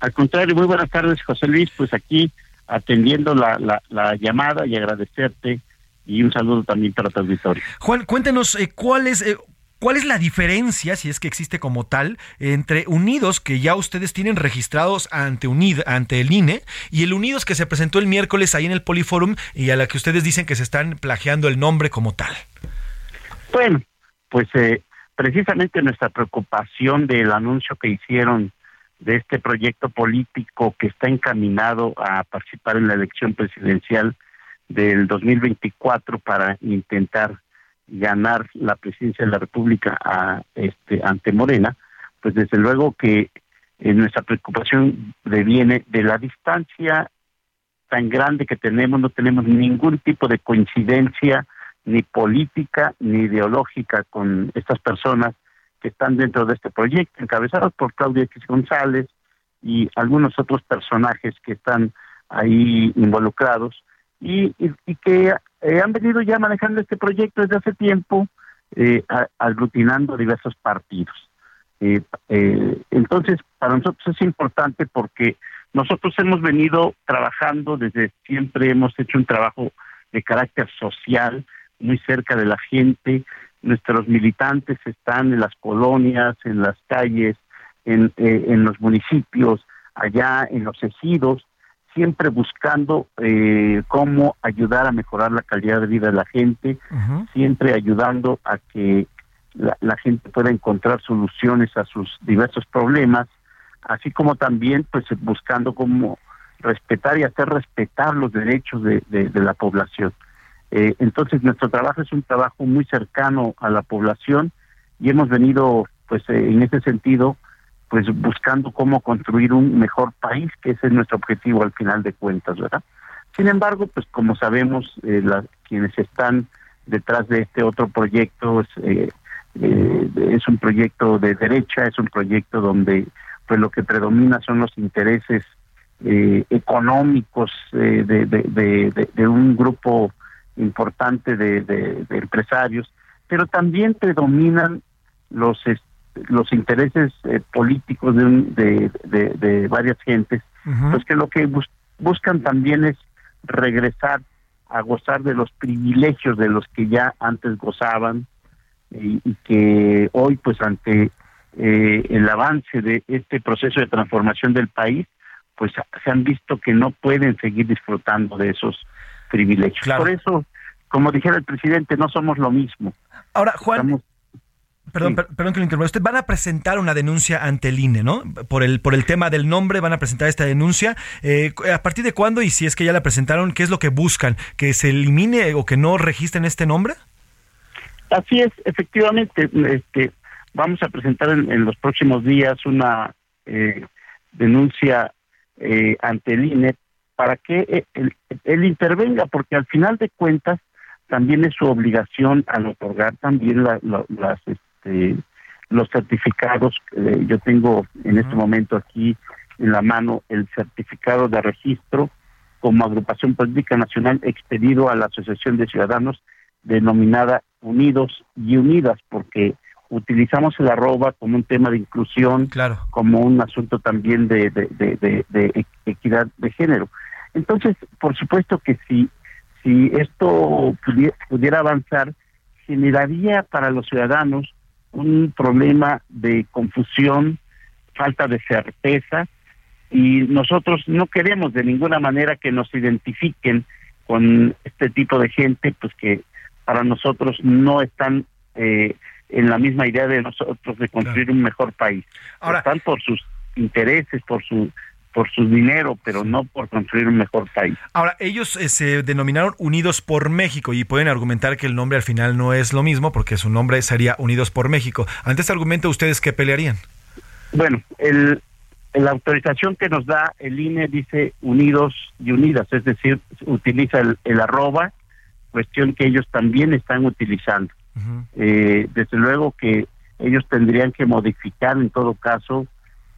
Al contrario, muy buenas tardes, José Luis. Pues aquí atendiendo la, la, la llamada y agradecerte y un saludo también para tu auditorio. Juan, cuéntenos eh, cuál es... Eh, ¿Cuál es la diferencia, si es que existe como tal, entre Unidos, que ya ustedes tienen registrados ante, Unid, ante el INE, y el Unidos que se presentó el miércoles ahí en el Poliforum y a la que ustedes dicen que se están plagiando el nombre como tal? Bueno, pues eh, precisamente nuestra preocupación del anuncio que hicieron de este proyecto político que está encaminado a participar en la elección presidencial del 2024 para intentar ganar la presidencia de la República a, este, ante Morena, pues desde luego que eh, nuestra preocupación deviene de la distancia tan grande que tenemos, no tenemos ningún tipo de coincidencia ni política ni ideológica con estas personas que están dentro de este proyecto, encabezados por Claudia X González y algunos otros personajes que están ahí involucrados y, y, que eh, han venido ya manejando este proyecto desde hace tiempo, eh, aglutinando diversos partidos. Eh, eh, entonces, para nosotros es importante porque nosotros hemos venido trabajando desde siempre, hemos hecho un trabajo de carácter social, muy cerca de la gente. Nuestros militantes están en las colonias, en las calles, en, en los municipios, allá en los ejidos, siempre buscando eh, cómo ayudar a mejorar la calidad de vida de la gente, siempre ayudando a que la, la, gente pueda encontrar soluciones a sus diversos problemas, así como también pues buscando cómo respetar y hacer respetar los derechos de, de, de la población. Eh, entonces nuestro trabajo es un trabajo muy cercano a la población y hemos venido pues eh, en ese sentido pues buscando cómo construir un mejor país, que ese es nuestro objetivo al final de cuentas, ¿verdad? Sin embargo, pues como sabemos, eh, quienes están detrás de este otro proyecto es, eh, eh, es un proyecto de derecha, es un proyecto donde pues lo que predomina son los intereses eh, económicos eh, de, un grupo importante de, empresarios, pero también predominan los los intereses eh, políticos de, un, de, de, de, varias gentes, uh -huh. pues que lo que bus buscan también es regresar a gozar de los privilegios de los que ya antes gozaban y, y que hoy pues ante eh, el avance de este proceso de transformación del país pues se han visto que no pueden seguir disfrutando de esos privilegios. Claro. Por eso, como dijera el presidente, no somos lo mismo. Ahora, Juan, Estamos Perdón, perdón que lo interrumpa. Usted van a presentar una denuncia ante el INE, ¿no? Por el, por el tema del nombre van a presentar esta denuncia. Eh, ¿A partir de cuándo y si es que ya la presentaron, qué es lo que buscan? ¿Que se elimine o que no registren este nombre? Así es, efectivamente, este, vamos a presentar en, los próximos días una eh, denuncia eh, ante el INE para que él, intervenga, porque al final de cuentas también es su obligación al otorgar también las, este, los certificados. Eh, yo tengo en este momento aquí en la mano el certificado de registro como agrupación política nacional expedido a la Asociación de Ciudadanos denominada Unidos y Unidas, porque utilizamos el arroba como un tema de inclusión, como un asunto también de, de, equidad de género. Entonces, por supuesto que si, si esto pudiera, avanzar, generaría para los ciudadanos un problema de confusión, falta de certeza, y nosotros no queremos de ninguna manera que nos identifiquen con este tipo de gente, pues que para nosotros no están eh, en la misma idea de nosotros de construir un mejor país. Ahora, están por sus intereses, por su por su dinero, pero no por construir un mejor país. Ahora, ellos eh, se denominaron Unidos por México y pueden argumentar que el nombre al final no es lo mismo porque su nombre sería Unidos por México. Ante este argumento, ¿ustedes qué pelearían? Bueno, el, la autorización que nos da el INE dice Unidos y Unidas, es decir, utiliza el arroba cuestión que ellos también están utilizando. Eh, desde luego que ellos tendrían que modificar en todo caso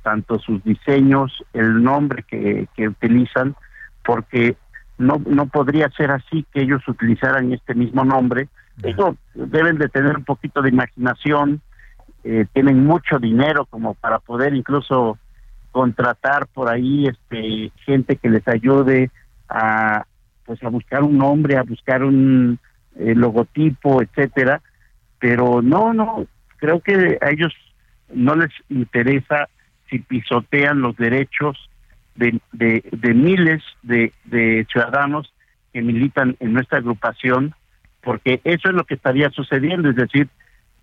tanto sus diseños, el nombre que, que utilizan, porque no, no podría ser así que ellos utilizaran este mismo nombre. Ellos deben de tener un poquito de imaginación, eh, tienen mucho dinero como para poder incluso contratar por ahí este gente que les ayude a, pues a buscar un nombre, a buscar un eh, logotipo, etcétera, pero no, no, creo que a ellos no les interesa si pisotean los derechos de, de, miles de, de ciudadanos que militan en nuestra agrupación, porque eso es lo que estaría sucediendo, es decir,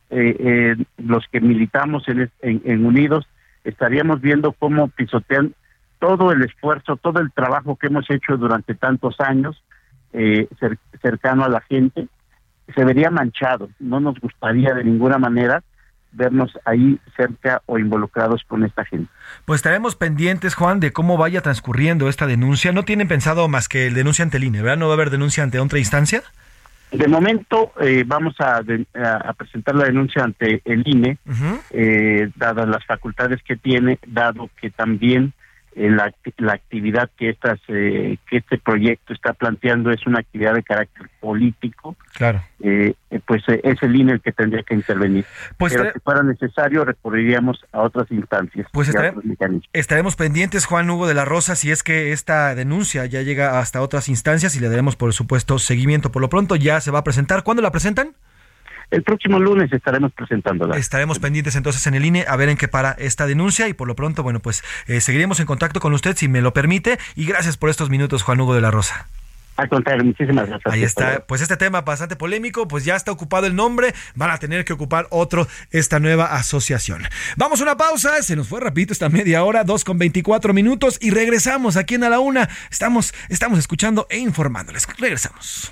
eh, eh, los que militamos en, en, Unidos estaríamos viendo cómo pisotean todo el esfuerzo, todo el trabajo que hemos hecho durante tantos años eh, cercano a la gente, se vería manchado. No nos gustaría de ninguna manera vernos ahí cerca o involucrados con esta gente. Pues estaremos pendientes, Juan, de cómo vaya transcurriendo esta denuncia. No tienen pensado más que el denuncia ante el INE, ¿verdad? ¿No va a haber denuncia ante otra instancia? De momento eh, vamos a, presentar la denuncia ante el INE, eh, dadas las facultades que tiene, dado que también la, la, actividad que estas que este proyecto está planteando es una actividad de carácter político claro. eh, pues eh, es el INE el que tendría que intervenir. Pues pero si fuera necesario recurriríamos a otras instancias pues estaremos pendientes Juan Hugo de la Rosa si es que esta denuncia ya llega hasta otras instancias y le daremos por supuesto seguimiento. Por lo pronto ya se va a presentar. ¿cuándo la presentan? El próximo lunes estaremos presentándola. Estaremos pendientes entonces en el INE a ver en qué para esta denuncia y por lo pronto, bueno, pues eh, seguiremos en contacto con usted si me lo permite y gracias por estos minutos, Juan Hugo de la Rosa. Al contrario, muchísimas gracias. Ahí está. Pues este tema bastante polémico, pues ya está ocupado el nombre, van a tener que ocupar otro esta nueva asociación. Vamos a una pausa, se nos fue rapidito esta media hora, dos con 24 minutos y regresamos aquí en A la Una. Estamos, estamos escuchando e informándoles. Regresamos.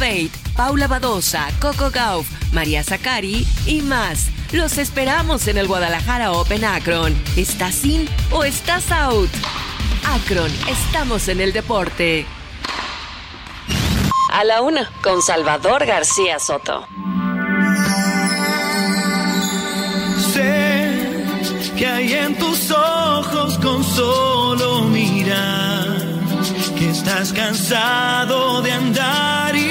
Contabate, Paula Badosa, Coco Gauff, María Zacari y más. Los esperamos en el Guadalajara Open Akron. ¿Estás in o estás out? Akron, estamos en el deporte. A la una, con Salvador García Soto. Sé que hay en tus ojos con solo mirar estás cansado de andar y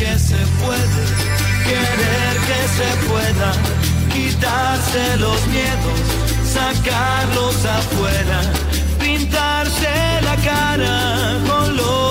se pueda, quitarse los miedos, sacarlos afuera, pintarse la cara, color esperanza,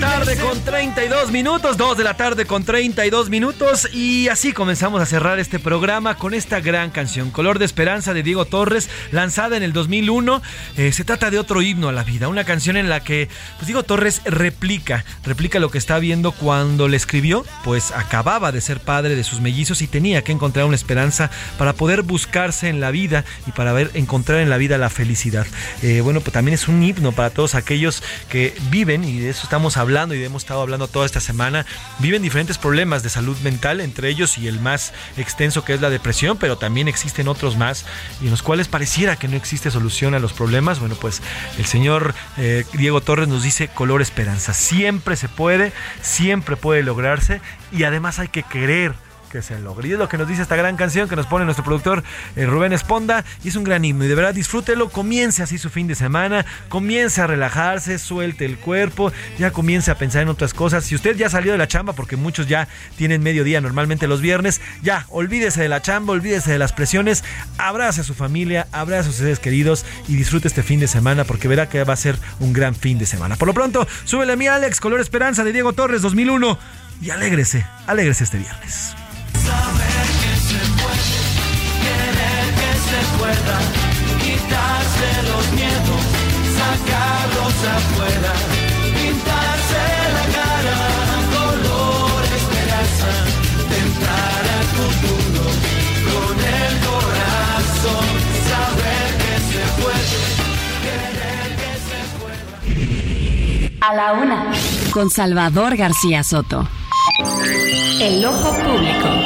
tarde con 32 minutos, 2 de la tarde con 32 minutos y así comenzamos a cerrar este programa con esta gran canción, Color de Esperanza de Diego Torres, lanzada en el 2001. Eh, se trata de otro himno a la vida, una canción en la que pues Diego Torres replica, replica lo que está viendo cuando le escribió, pues acababa de ser padre de sus mellizos y tenía que encontrar una esperanza para poder buscarse en la vida y para ver, encontrar en la vida la felicidad. Eh, bueno, pues también es un himno para todos aquellos que viven, y de eso estamos hablando y hemos estado hablando toda esta semana, viven diferentes problemas de salud mental, entre ellos y el más extenso que es la depresión, pero también existen otros más y en los cuales pareciera que no existe solución a los problemas. Bueno, pues el señor eh, Diego Torres nos dice color esperanza. Siempre se puede, siempre puede lograrse y además hay que querer que se logre. Y es lo que nos dice esta gran canción que nos pone nuestro productor eh, Rubén Esponda. Y es un gran himno. Y de verdad disfrútelo. Comience así su fin de semana. Comience a relajarse. Suelte el cuerpo. Ya comience a pensar en otras cosas. Si usted ya salió de la chamba, porque muchos ya tienen mediodía normalmente los viernes, ya olvídese de la chamba, olvídese de las presiones. Abrace a su familia, abrace a sus seres queridos y disfrute este fin de semana porque verá que va a ser un gran fin de semana. Por lo pronto, súbele a mi Alex, Color Esperanza de Diego Torres 2001 y alégrese, alégrese este viernes. Pueda, quitarse los miedos, sacarlos afuera, pintarse la cara, color esperanza, tentar al futuro con el corazón, saber que se puede, querer que se pueda. A la una, con Salvador García Soto. El ojo público.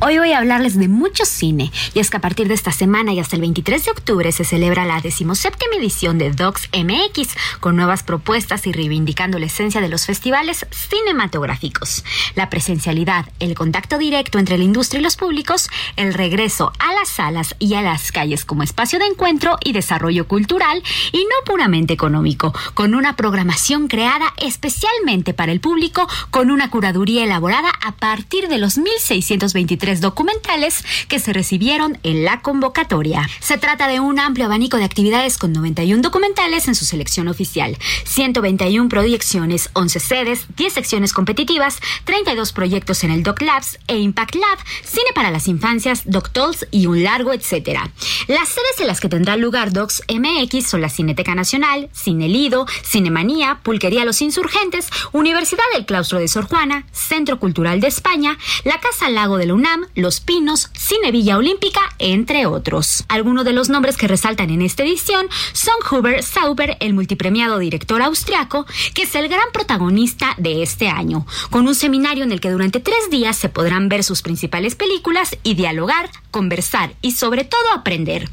Hoy voy a hablarles de mucho cine, y es que a partir de esta semana y hasta el 23 de octubre se celebra la decimoséptima edición de Docs MX, con nuevas propuestas y reivindicando la esencia de los festivales cinematográficos. La presencialidad, el contacto directo entre la industria y los públicos, el regreso a las salas y a las calles como espacio de encuentro y desarrollo cultural, y no puramente económico, con una programación creada especialmente para el público, con una curaduría elaborada a partir de los 1623 documentales que se recibieron en la convocatoria. Se trata de un amplio abanico de actividades con 91 documentales en su selección oficial, 121 proyecciones, 11 sedes, 10 secciones competitivas, 32 proyectos en el Doc Labs e Impact Lab, cine para las infancias, Doc Tolls y un largo etcétera. Las sedes en las que tendrá lugar Docs MX son la Cineteca Nacional, Cine Lido, Cinemanía, Pulquería Los Insurgentes, Universidad del Claustro de Sor Juana, Centro Cultural de España, la Casa Lago de la UNAM, Los Pinos, Cine Villa Olímpica, entre otros. Algunos de los nombres que resaltan en esta edición son Hubert Sauber, el multipremiado director austriaco, que es el gran protagonista de este año, con un seminario en el que durante tres días se podrán ver sus principales películas y dialogar, conversar y sobre todo aprender.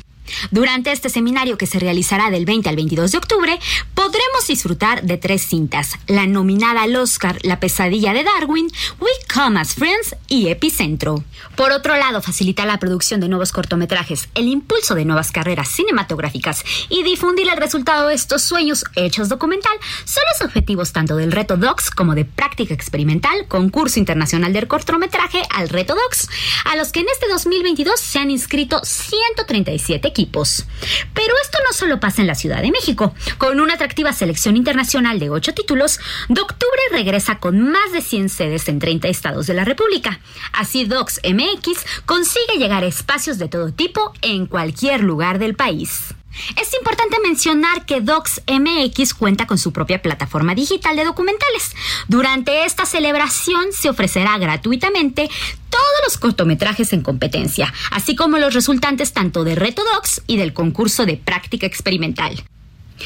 Durante este seminario que se realizará del 20 al 22 de octubre, podremos disfrutar de tres cintas, la nominada al Oscar La pesadilla de Darwin, We Come as Friends y Epicentro. Por otro lado, facilitar la producción de nuevos cortometrajes, el impulso de nuevas carreras cinematográficas y difundir el resultado de estos sueños hechos documental son los objetivos tanto del Reto Docs como de Práctica Experimental, Concurso Internacional del Cortometraje al Reto Docs, a los que en este 2022 se han inscrito 137 equipos. Pero esto no solo pasa en la Ciudad de México. Con una atractiva selección internacional de 8 títulos, Doctubre regresa con más de 100 sedes en 30 estados de la República. Así Docs MX consigue llegar a espacios de todo tipo en cualquier lugar del país. Es importante mencionar que Docs MX cuenta con su propia plataforma digital de documentales. Durante esta celebración se ofrecerá gratuitamente todos los cortometrajes en competencia, así como los resultantes tanto de Reto Docs y del concurso de práctica experimental.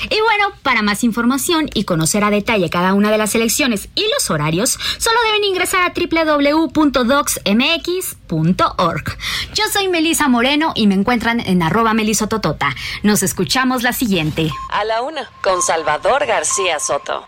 Y bueno, para más información y conocer a detalle cada una de las selecciones y los horarios, solo deben ingresar a www.docsmx.org. Yo soy Melisa Moreno y me encuentran en arroba melisototota. Nos escuchamos la siguiente. A la una, con Salvador García Soto.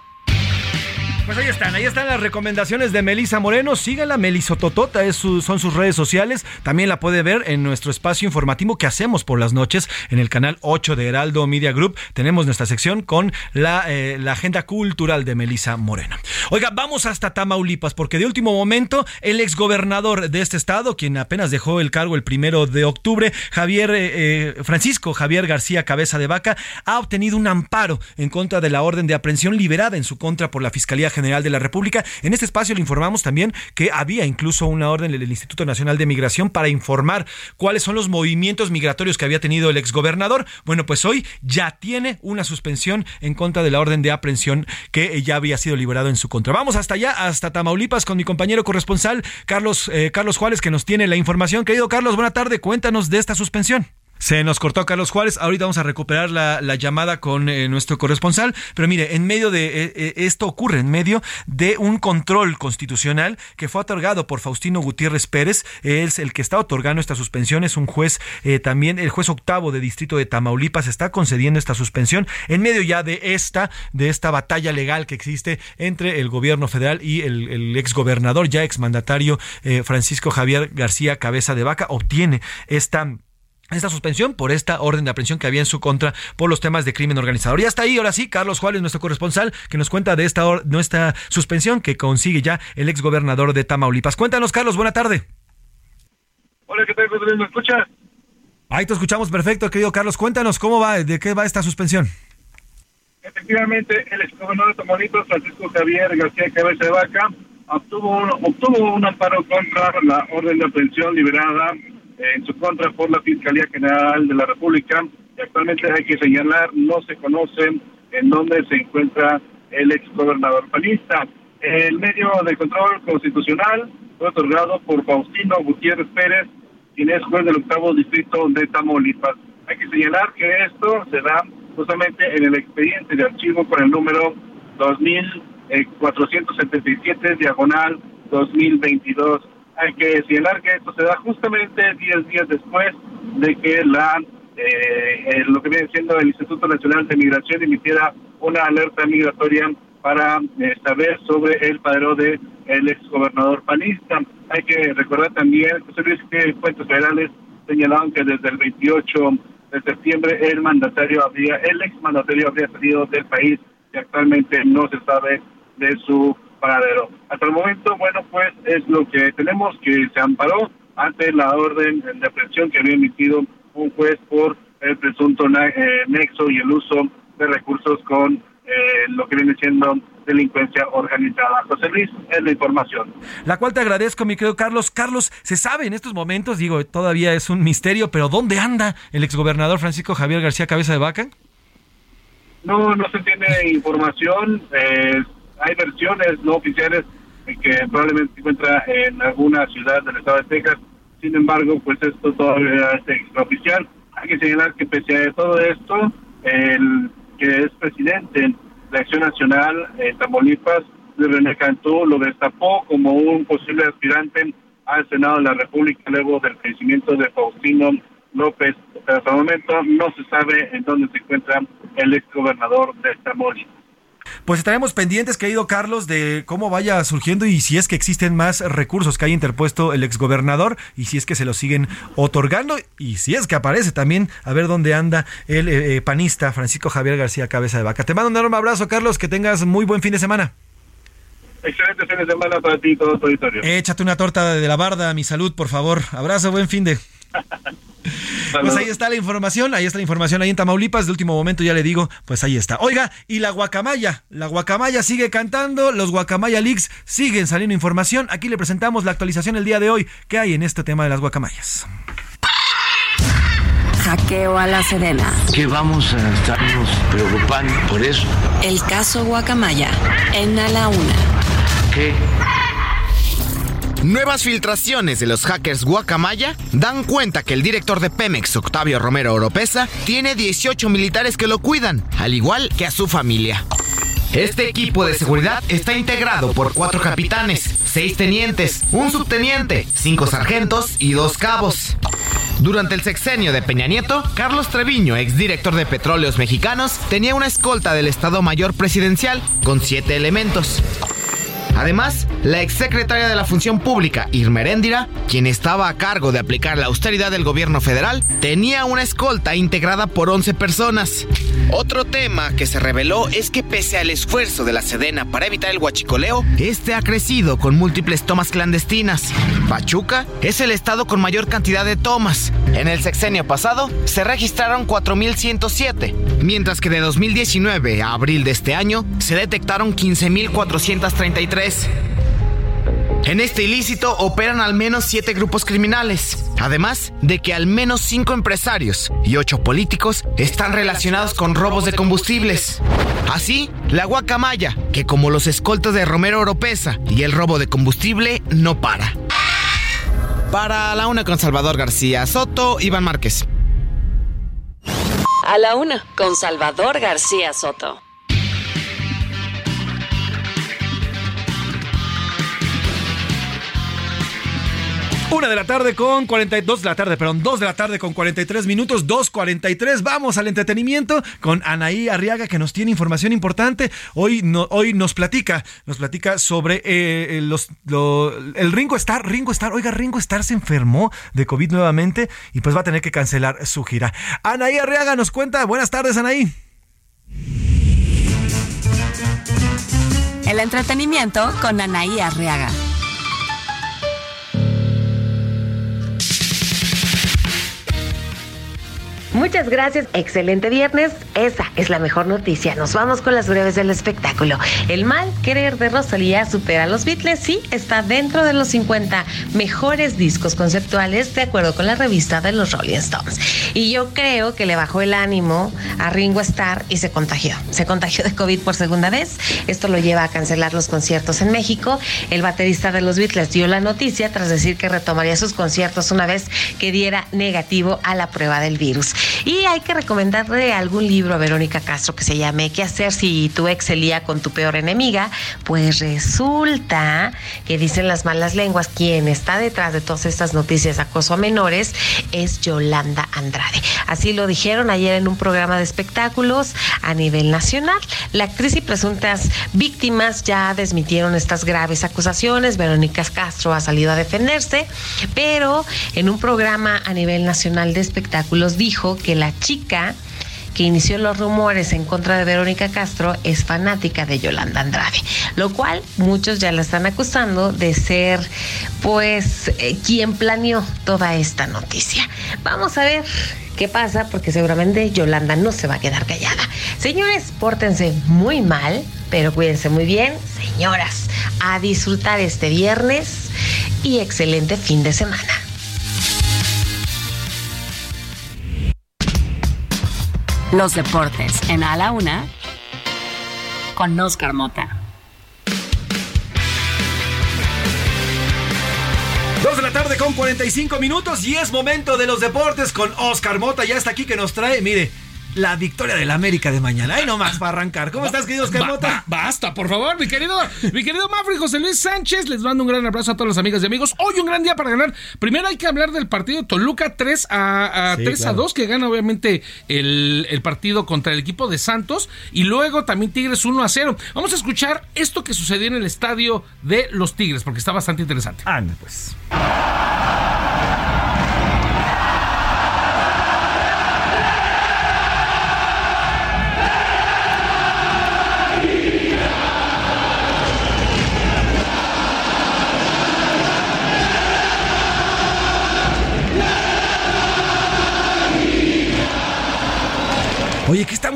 Pues ahí están, ahí están las recomendaciones de Melisa Moreno. Síganla, Melisototota, es son sus redes sociales. También la puede ver en nuestro espacio informativo que hacemos por las noches en el canal 8 de Heraldo Media Group. Tenemos nuestra sección con la, eh, la agenda cultural de Melisa Moreno. Oiga, vamos hasta Tamaulipas, porque de último momento el exgobernador de este estado, quien apenas dejó el cargo el primero de octubre, Javier eh, eh, Francisco Javier García Cabeza de Vaca, ha obtenido un amparo en contra de la orden de aprehensión liberada en su contra por la Fiscalía General de la República. En este espacio le informamos también que había incluso una orden del Instituto Nacional de Migración para informar cuáles son los movimientos migratorios que había tenido el exgobernador. Bueno, pues hoy ya tiene una suspensión en contra de la orden de aprehensión que ya había sido liberado en su contra. Vamos hasta allá, hasta Tamaulipas, con mi compañero corresponsal Carlos, eh, Carlos Juárez, que nos tiene la información. Querido Carlos, buena tarde, cuéntanos de esta suspensión. Se nos cortó Carlos Juárez. Ahorita vamos a recuperar la, llamada con eh, nuestro corresponsal. Pero mire, en medio de eh, eh, esto ocurre, en medio de un control constitucional que fue otorgado por Faustino Gutiérrez Pérez. Es el que está otorgando esta suspensión. Es un juez también, el juez octavo de distrito de Tamaulipas está concediendo esta suspensión en medio ya de esta, de esta batalla legal que existe entre el gobierno federal y el, el exgobernador, ya exmandatario Francisco Javier García Cabeza de Vaca. Obtiene esta esta suspensión por esta orden de aprehensión que había en su contra por los temas de crimen organizado. Y hasta ahí, ahora sí, Carlos Juárez, nuestro corresponsal, que nos cuenta de esta nuestra suspensión que consigue ya el exgobernador de Tamaulipas. Cuéntanos, Carlos, buena tarde. Hola, ¿qué tal, ¿Me escuchas? Ahí te escuchamos perfecto, querido Carlos. Cuéntanos cómo va, de qué va esta suspensión. Efectivamente, el exgobernador de Tamaulipas, Francisco Javier García Cabeza de Vaca, obtuvo un, obtuvo un amparo contra la orden de aprehensión liberada en su contra por la Fiscalía General de la República. Y actualmente hay que señalar, no se conoce en dónde se encuentra el ex gobernador panista. El medio de control constitucional fue otorgado por Faustino Gutiérrez Pérez, quien es juez del octavo distrito de Tamaulipas. Hay que señalar que esto se da justamente en el expediente de archivo con el número 2477 diagonal 2022 hay que señalar que esto se da justamente 10 días después de que la eh, lo que viene siendo el Instituto Nacional de Migración emitiera una alerta migratoria para eh, saber sobre el padrón de el exgobernador panista. Hay que recordar también, José que fuentes federales señalaron que desde el 28 de septiembre el mandatario habría, el exmandatario habría salido del país y actualmente no se sabe de su paradero. Hasta el momento, bueno, pues es lo que tenemos, que se amparó ante la orden de aprehensión que había emitido un juez por el presunto eh, nexo y el uso de recursos con eh, lo que viene siendo delincuencia organizada. José Luis, es la información. La cual te agradezco, mi querido Carlos. Carlos, ¿se sabe en estos momentos? Digo, todavía es un misterio, pero ¿dónde anda el exgobernador Francisco Javier García Cabeza de Vaca? No, no se tiene información. Eh, hay versiones no oficiales que probablemente se encuentra en alguna ciudad del estado de Texas. Sin embargo, pues esto todavía es extraoficial. Hay que señalar que pese a todo esto, el que es presidente de Acción Nacional en Tamaulipas, René lo destapó como un posible aspirante al Senado de la República luego del crecimiento de Faustino López hasta el momento no se sabe en dónde se encuentra el ex gobernador de Tamaulipas. Pues estaremos pendientes, querido Carlos, de cómo vaya surgiendo y si es que existen más recursos que haya interpuesto el exgobernador y si es que se los siguen otorgando y si es que aparece también a ver dónde anda el eh, eh, panista Francisco Javier García Cabeza de Vaca. Te mando un enorme abrazo, Carlos, que tengas muy buen fin de semana. Excelente fin de semana para ti y todo tu auditorio. Échate una torta de la barda, mi salud, por favor. Abrazo, buen fin de. Pues ahí está la información, ahí está la información ahí en Tamaulipas, de último momento ya le digo, pues ahí está. Oiga, y la guacamaya, la guacamaya sigue cantando, los guacamaya leaks siguen saliendo información. Aquí le presentamos la actualización el día de hoy. ¿Qué hay en este tema de las guacamayas? Hackeo a la Sedena. Que vamos a estarnos preocupando por eso. El caso Guacamaya en A la Una. ¿Qué? Nuevas filtraciones de los hackers Guacamaya dan cuenta que el director de Pemex, Octavio Romero Oropesa, tiene 18 militares que lo cuidan, al igual que a su familia. Este equipo de seguridad está integrado por cuatro capitanes, seis tenientes, un subteniente, cinco sargentos y dos cabos. Durante el sexenio de Peña Nieto, Carlos Treviño, exdirector de Petróleos Mexicanos, tenía una escolta del Estado Mayor Presidencial con siete elementos. Además, la exsecretaria de la Función Pública, Irma Heréndira, quien estaba a cargo de aplicar la austeridad del gobierno federal, tenía una escolta integrada por 11 personas. Otro tema que se reveló es que pese al esfuerzo de la Sedena para evitar el huachicoleo, este ha crecido con múltiples tomas clandestinas. Pachuca es el estado con mayor cantidad de tomas. En el sexenio pasado se registraron 4.107, mientras que de 2019 a abril de este año se detectaron 15.433. En este ilícito operan al menos siete grupos criminales, además de que al menos cinco empresarios y ocho políticos están relacionados con robos de combustibles. Así, la guacamaya, que como los escoltas de Romero Oropesa y el robo de combustible, no para. Para la una con Salvador García Soto, Iván Márquez. A la Una con Salvador García Soto. Una de la tarde con 42 de la tarde, perdón, dos de la tarde con 43 minutos, 2.43. Vamos al entretenimiento con Anaí Arriaga que nos tiene información importante. Hoy, hoy nos platica, nos platica sobre eh, lo- el Ringo Starr. Ringo Starr, oiga, Ringo Starr se enfermó de COVID nuevamente y pues va a tener que cancelar su gira. Anaí Arriaga nos cuenta. Buenas tardes, Anaí. El entretenimiento con Anaí Arriaga. Muchas gracias, excelente viernes. Esa es la mejor noticia. Nos vamos con las breves del espectáculo. El mal querer de Rosalía supera a los Beatles. Sí, está dentro de los 50 mejores discos conceptuales de acuerdo con la revista de los Rolling Stones. Y yo creo que le bajó el ánimo a Ringo Starr y se contagió. Se contagió de COVID por segunda vez. Esto lo lleva a cancelar los conciertos en México. El baterista de los Beatles dio la noticia tras decir que retomaría sus conciertos una vez que diera negativo a la prueba del virus. Y hay que recomendarle algún libro a Verónica Castro que se llame ¿Qué hacer si tu ex se lía con tu peor enemiga? Pues resulta que dicen las malas lenguas, quien está detrás de todas estas noticias de acoso a menores es Yolanda Andrade. Así lo dijeron ayer en un programa de espectáculos a nivel nacional. La actriz y presuntas víctimas ya desmitieron estas graves acusaciones. Verónica Castro ha salido a defenderse, pero en un programa a nivel nacional de espectáculos que la chica que inició los rumores en contra de Verónica Castro es fanática de Yolanda Andrade, lo cual muchos ya la están acusando de ser pues eh, quien planeó toda esta noticia. Vamos a ver qué pasa porque seguramente Yolanda no se va a quedar callada. Señores, pórtense muy mal, pero cuídense muy bien. Señoras, a disfrutar este viernes y excelente fin de semana. Los deportes en A la Una con Oscar Mota. Dos de la tarde con 45 minutos y es momento de los deportes con Oscar Mota. Ya está aquí que nos trae, mire, la victoria del América de mañana. Ahí nomás para arrancar. ¿Cómo estás, queridos Ba- ba- basta, por favor, mi querido, mi querido Mafri José Luis Sánchez. Les mando un gran abrazo a todas las amigas y amigos. Hoy un gran día para ganar. Primero hay que hablar del partido Toluca 3 a, a, Sí, 3 a claro. 2, que gana obviamente el, el partido contra el equipo de Santos. Y luego también Tigres 1 a 0. Vamos a escuchar esto que sucedió en el estadio de los Tigres, porque está bastante interesante. Ah, pues.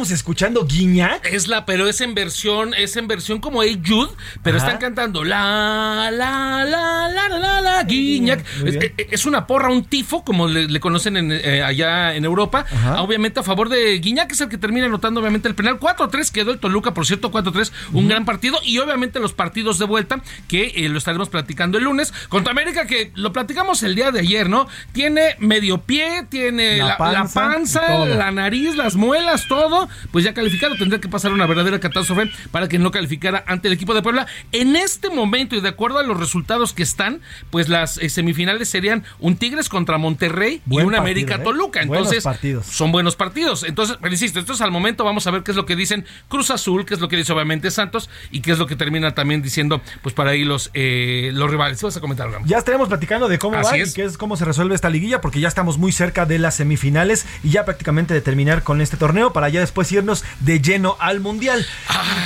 Oye, ¿qué estamos escuchando? ¿Guiñac? Es la, pero es en versión, es en versión como Hey Jude, pero Ajá. están cantando la, la, la, la, la, la, la, Guiñac. Es, bien. es- una porra, un tifo, como le, le conocen en, eh, allá en Europa. Ajá. Obviamente a favor de Guiñac, es el que termina anotando obviamente el penal. 4-3 quedó el Toluca, por cierto, 4-3, un gran partido. Y obviamente los partidos de vuelta, que eh, lo estaremos platicando el lunes. Contra América, que lo platicamos el día de ayer, ¿no? Tiene medio pie, tiene La la, la panza la nariz, las muelas, todo, pues ya calificado. Tendría que pasar una verdadera catástrofe para que no calificara ante el equipo de Puebla. En este momento, y de acuerdo a los resultados que están, pues las eh, semifinales serían un Tigres contra Monterrey Buen y un partido, América ¿eh? Toluca. Entonces, partidos. son buenos partidos. Entonces, pero insisto, esto es al momento. Vamos a ver qué es lo que dicen Cruz Azul, qué es lo que dice obviamente Santos y qué es lo que termina también diciendo, pues para ahí los, eh, los rivales. ¿Sí vas a comentar? Ya estaremos platicando de cómo Así va es. y qué es cómo se resuelve esta liguilla, porque ya estamos muy cerca de las semifinales y ya prácticamente de terminar con este torneo para ya después irnos de lleno al mundial.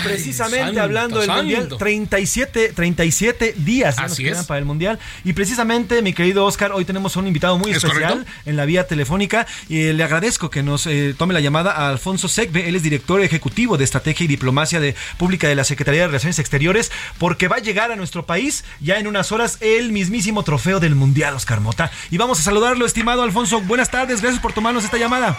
Precisamente santo, hablando del santo. mundial, 37, 37 días ya nos quedan es. para el mundial. Y precisamente, mi querido Oscar, hoy tenemos un invitado muy ¿Es especial correcto? en la vía telefónica y eh, le agradezco que nos eh, tome la llamada a Alfonso Segbe, él es director ejecutivo de Estrategia y Diplomacia de Pública de la Secretaría de Relaciones Exteriores, porque va a llegar a nuestro país ya en unas horas el mismísimo trofeo del Mundial, Oscar Mota. Y vamos a saludarlo, estimado Alfonso. Buenas tardes, gracias por tomarnos esta llamada.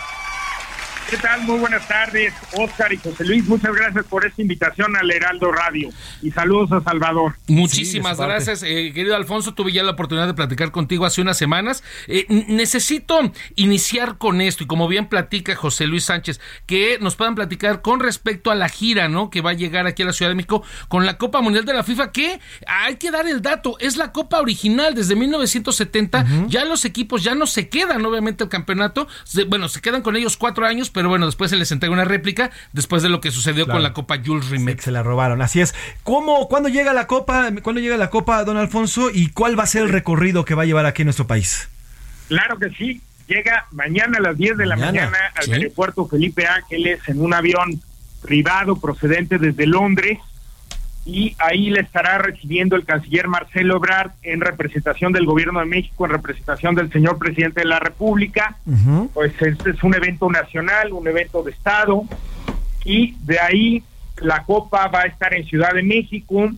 ¿Qué tal? Muy buenas tardes, Oscar y José Luis. Muchas gracias por esta invitación al Heraldo Radio. Y saludos a Salvador. Muchísimas Sí, gracias, eh, querido Alfonso. Tuve ya la oportunidad de platicar contigo hace unas semanas. Eh, necesito iniciar con esto y como bien platica José Luis Sánchez, que nos puedan platicar con respecto a la gira, ¿no? Que va a llegar aquí a la Ciudad de México con la Copa Mundial de la FIFA, que hay que dar el dato, es la Copa original desde 1970. Ya los equipos ya no se quedan, obviamente, el campeonato. Se- bueno, se quedan con ellos cuatro años, pero bueno, después se les entrega una réplica después de lo que sucedió Claro. con la Copa Jules Rimet. Se la robaron, así es. ¿Cómo, ¿Cuándo llega la Copa? ¿Cuándo llega la Copa, don Alfonso? ¿Y cuál va a ser el recorrido que va a llevar aquí en nuestro país? Claro que sí. Llega mañana a las 10 de la Mañana, mañana al sí. aeropuerto Felipe Ángeles en un avión privado procedente desde Londres. Y ahí le estará recibiendo el canciller Marcelo Ebrard en representación del gobierno de México, en representación del señor presidente de la República. Pues este es un evento nacional, un evento de Estado. Y de ahí la Copa va a estar en Ciudad de México,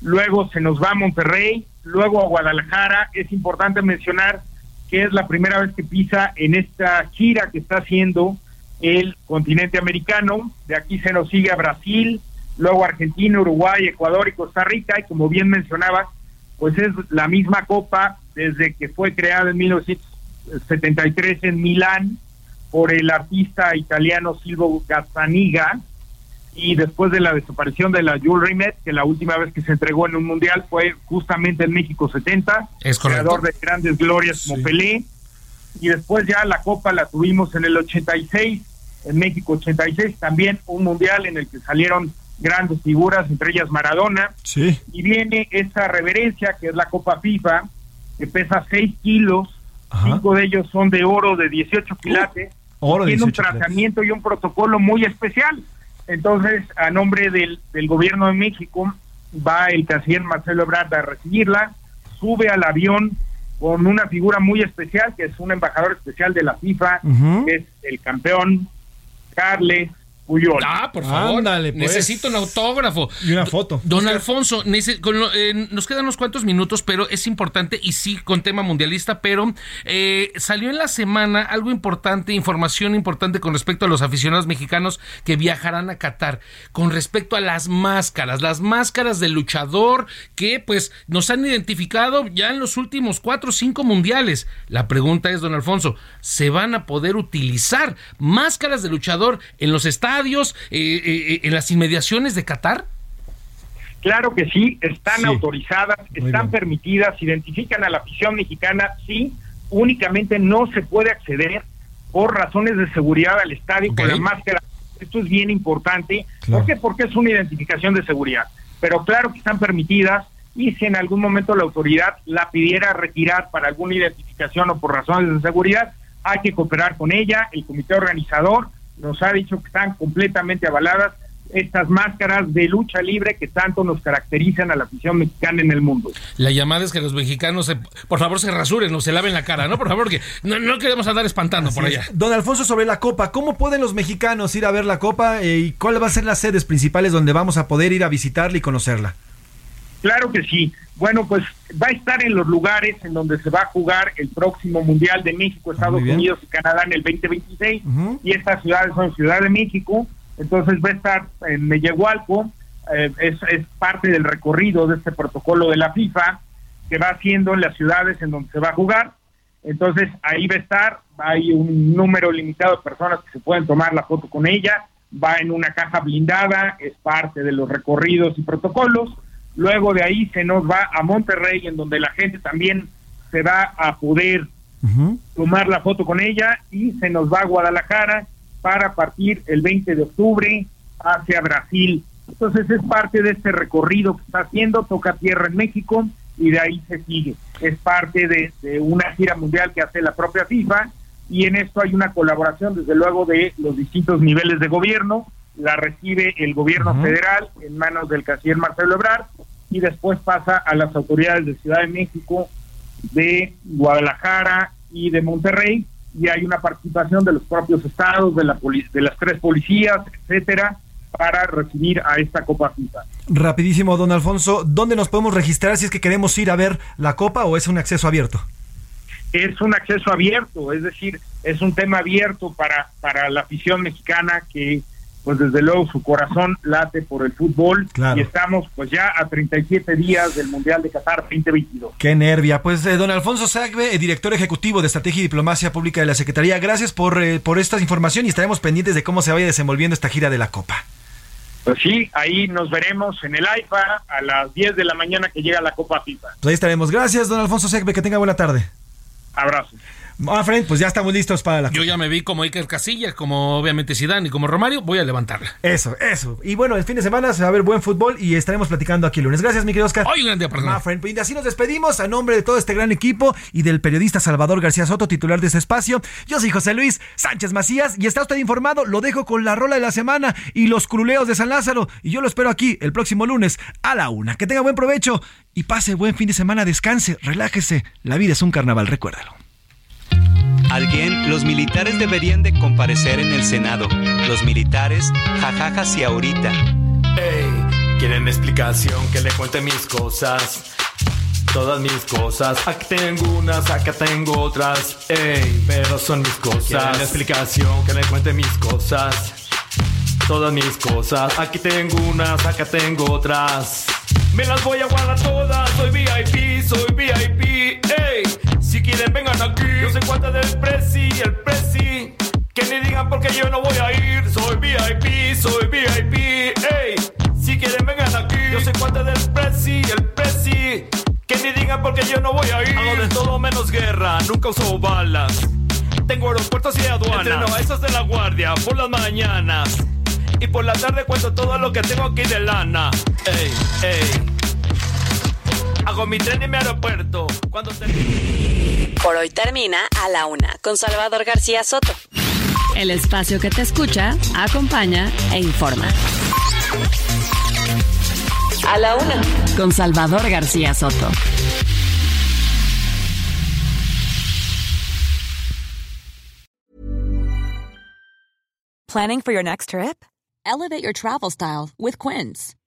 luego se nos va a Monterrey, luego a Guadalajara. Es importante mencionar que es la primera vez que pisa en esta gira que está haciendo el continente americano. De aquí se nos sigue a Brasil, luego Argentina, Uruguay, Ecuador y Costa Rica. Y como bien mencionaba, pues es la misma copa desde que fue creada en 1973 en Milán por el artista italiano Silvio Gazzaniga y después de la desaparición de la Jules Rimet, que la última vez que se entregó en un mundial fue justamente en México 70, Es correcto. creador de grandes glorias como Pelé, y después ya la Copa la tuvimos en el 86, en México 86, también un mundial en el que salieron grandes figuras, entre ellas Maradona, Sí. y viene esa reverencia que es la Copa FIFA, que pesa 6 kilos, cinco de ellos son de oro de 18 quilates, oro tiene un 18 quilates. tratamiento y un protocolo muy especial. Entonces, a nombre del, del gobierno de México, va el canciller Marcelo Ebrard a recibirla, sube al avión con una figura muy especial, que es un embajador especial de la FIFA, que es el campeón Carles Puyol. Ah, por favor. Ándale, pues. Necesito un autógrafo. Y una foto. Don Alfonso, nece- con lo- eh, nos quedan unos cuantos minutos, pero es importante y sí con tema mundialista, pero eh, salió en la semana algo importante, información importante con respecto a los aficionados mexicanos que viajarán a Qatar, con respecto a las máscaras, las máscaras del luchador que pues nos han identificado ya en los últimos cuatro o cinco mundiales. La pregunta es, don Alfonso, ¿se van a poder utilizar máscaras de luchador en los estadios, eh, eh, en las inmediaciones de Qatar? Claro que sí, están Sí. autorizadas, están permitidas, identifican a la afición mexicana, sí, únicamente no se puede acceder por razones de seguridad al estadio con la máscara. Esto es bien importante. ¿Por qué? Porque es una identificación de seguridad. Pero claro que están permitidas y si en algún momento la autoridad la pidiera retirar para alguna identificación o por razones de seguridad, hay que cooperar con ella. El comité organizador nos ha dicho que están completamente avaladas estas máscaras de lucha libre que tanto nos caracterizan a la afición mexicana en el mundo. La llamada es que los mexicanos, se- por favor, se rasuren o se laven la cara, ¿no? Por favor, que no, no queremos andar espantando por allá. es. Don Alfonso, sobre la Copa, ¿cómo pueden los mexicanos ir a ver la Copa eh, y cuáles van a ser las sedes principales donde vamos a poder ir a visitarla y conocerla? Claro que sí. Bueno, pues va a estar en los lugares en donde se va a jugar el próximo Mundial de México, Estados muy bien. Unidos y Canadá en el 2026. Y estas ciudades son Ciudad de México, entonces va a estar en Mellehualco, eh, es, es parte del recorrido de este protocolo de la FIFA que va haciendo en las ciudades en donde se va a jugar. Entonces ahí va a estar, hay un número limitado de personas que se pueden tomar la foto con ella, va en una caja blindada, es parte de los recorridos y protocolos. Luego de ahí se nos va a Monterrey, en donde la gente también se va a poder tomar la foto con ella y se nos va a Guadalajara para partir el 20 de octubre hacia Brasil. Entonces es parte de este recorrido que está haciendo, toca tierra en México y de ahí se sigue. Es parte de, de una gira mundial que hace la propia FIFA y en esto hay una colaboración desde luego de los distintos niveles de gobierno. La recibe el gobierno federal en manos del canciller Marcelo Ebrard y después pasa a las autoridades de Ciudad de México, de Guadalajara y de Monterrey y hay una participación de los propios estados, de, la de las tres policías, etcétera, para recibir a esta Copa FIFA. Rapidísimo, don Alfonso, ¿dónde nos podemos registrar si es que queremos ir a ver la Copa o es un acceso abierto? Es un acceso abierto, es decir, es un tema abierto para, para la afición mexicana que, pues desde luego, su corazón late por el fútbol Claro. y estamos pues ya a 37 días del Mundial de Qatar 2022. Qué nervia. Pues eh, don Alfonso Sagbe, eh, director ejecutivo de Estrategia y Diplomacia Pública de la Secretaría, gracias por, eh, por esta información y estaremos pendientes de cómo se vaya desenvolviendo esta gira de la Copa. Pues sí, ahí nos veremos en el AIFA a las 10 de la mañana que llega la Copa FIFA. Pues ahí estaremos. Gracias, don Alfonso Sagbe, que tenga buena tarde. Abrazo. Ah, Fred, pues ya estamos listos para la Yo ya me vi como Iker Casillas, como obviamente Zidane y como Romario, voy a levantarla. Eso, eso. Y bueno, el fin de semana se va a ver buen fútbol y estaremos platicando aquí el lunes. Gracias, mi querido Oscar. Hoy un gran día para Ma friend. Y así nos despedimos a nombre de todo este gran equipo y del periodista Salvador García Soto, titular de este espacio. Yo soy José Luis Sánchez Macías y está usted informado. Lo dejo con la rola de la semana y los cruleos de San Lázaro. Y yo lo espero aquí el próximo lunes a la una. Que tenga buen provecho y pase buen fin de semana. Descanse, relájese. La vida es un carnaval, recuérdalo. Alguien, los militares deberían de comparecer en el Senado. Los militares, jajajas y ahorita. Ey, quieren explicación que le cuente mis cosas. Todas mis cosas. Aquí tengo unas, acá tengo otras. Ey, pero son mis cosas. Quieren explicación que le cuente mis cosas. Todas mis cosas. Aquí tengo unas, acá tengo otras. Me las voy a guardar todas. Soy VIP, soy VIP. Ey, si quieren vengan aquí. Yo soy cuenta del presi, el presi. Que ni digan porque yo no voy a ir. Soy VIP, soy VIP. Ey, si quieren vengan aquí. Yo soy cuenta del presi, el presi. Que ni digan porque yo no voy a ir. Hago de todo menos guerra, nunca uso balas. Tengo aeropuertos y aduanas. Entreno a esos de la guardia por las mañanas. Y por la tarde cuento todo lo que tengo aquí de lana. Ey, ey. Hago mi tren en mi aeropuerto. Cuando te... Por hoy termina A la Una con Salvador García Soto. El espacio que te escucha, acompaña e informa. A la Una con Salvador García Soto. Planning for your next trip? Elevate your travel style with Quince.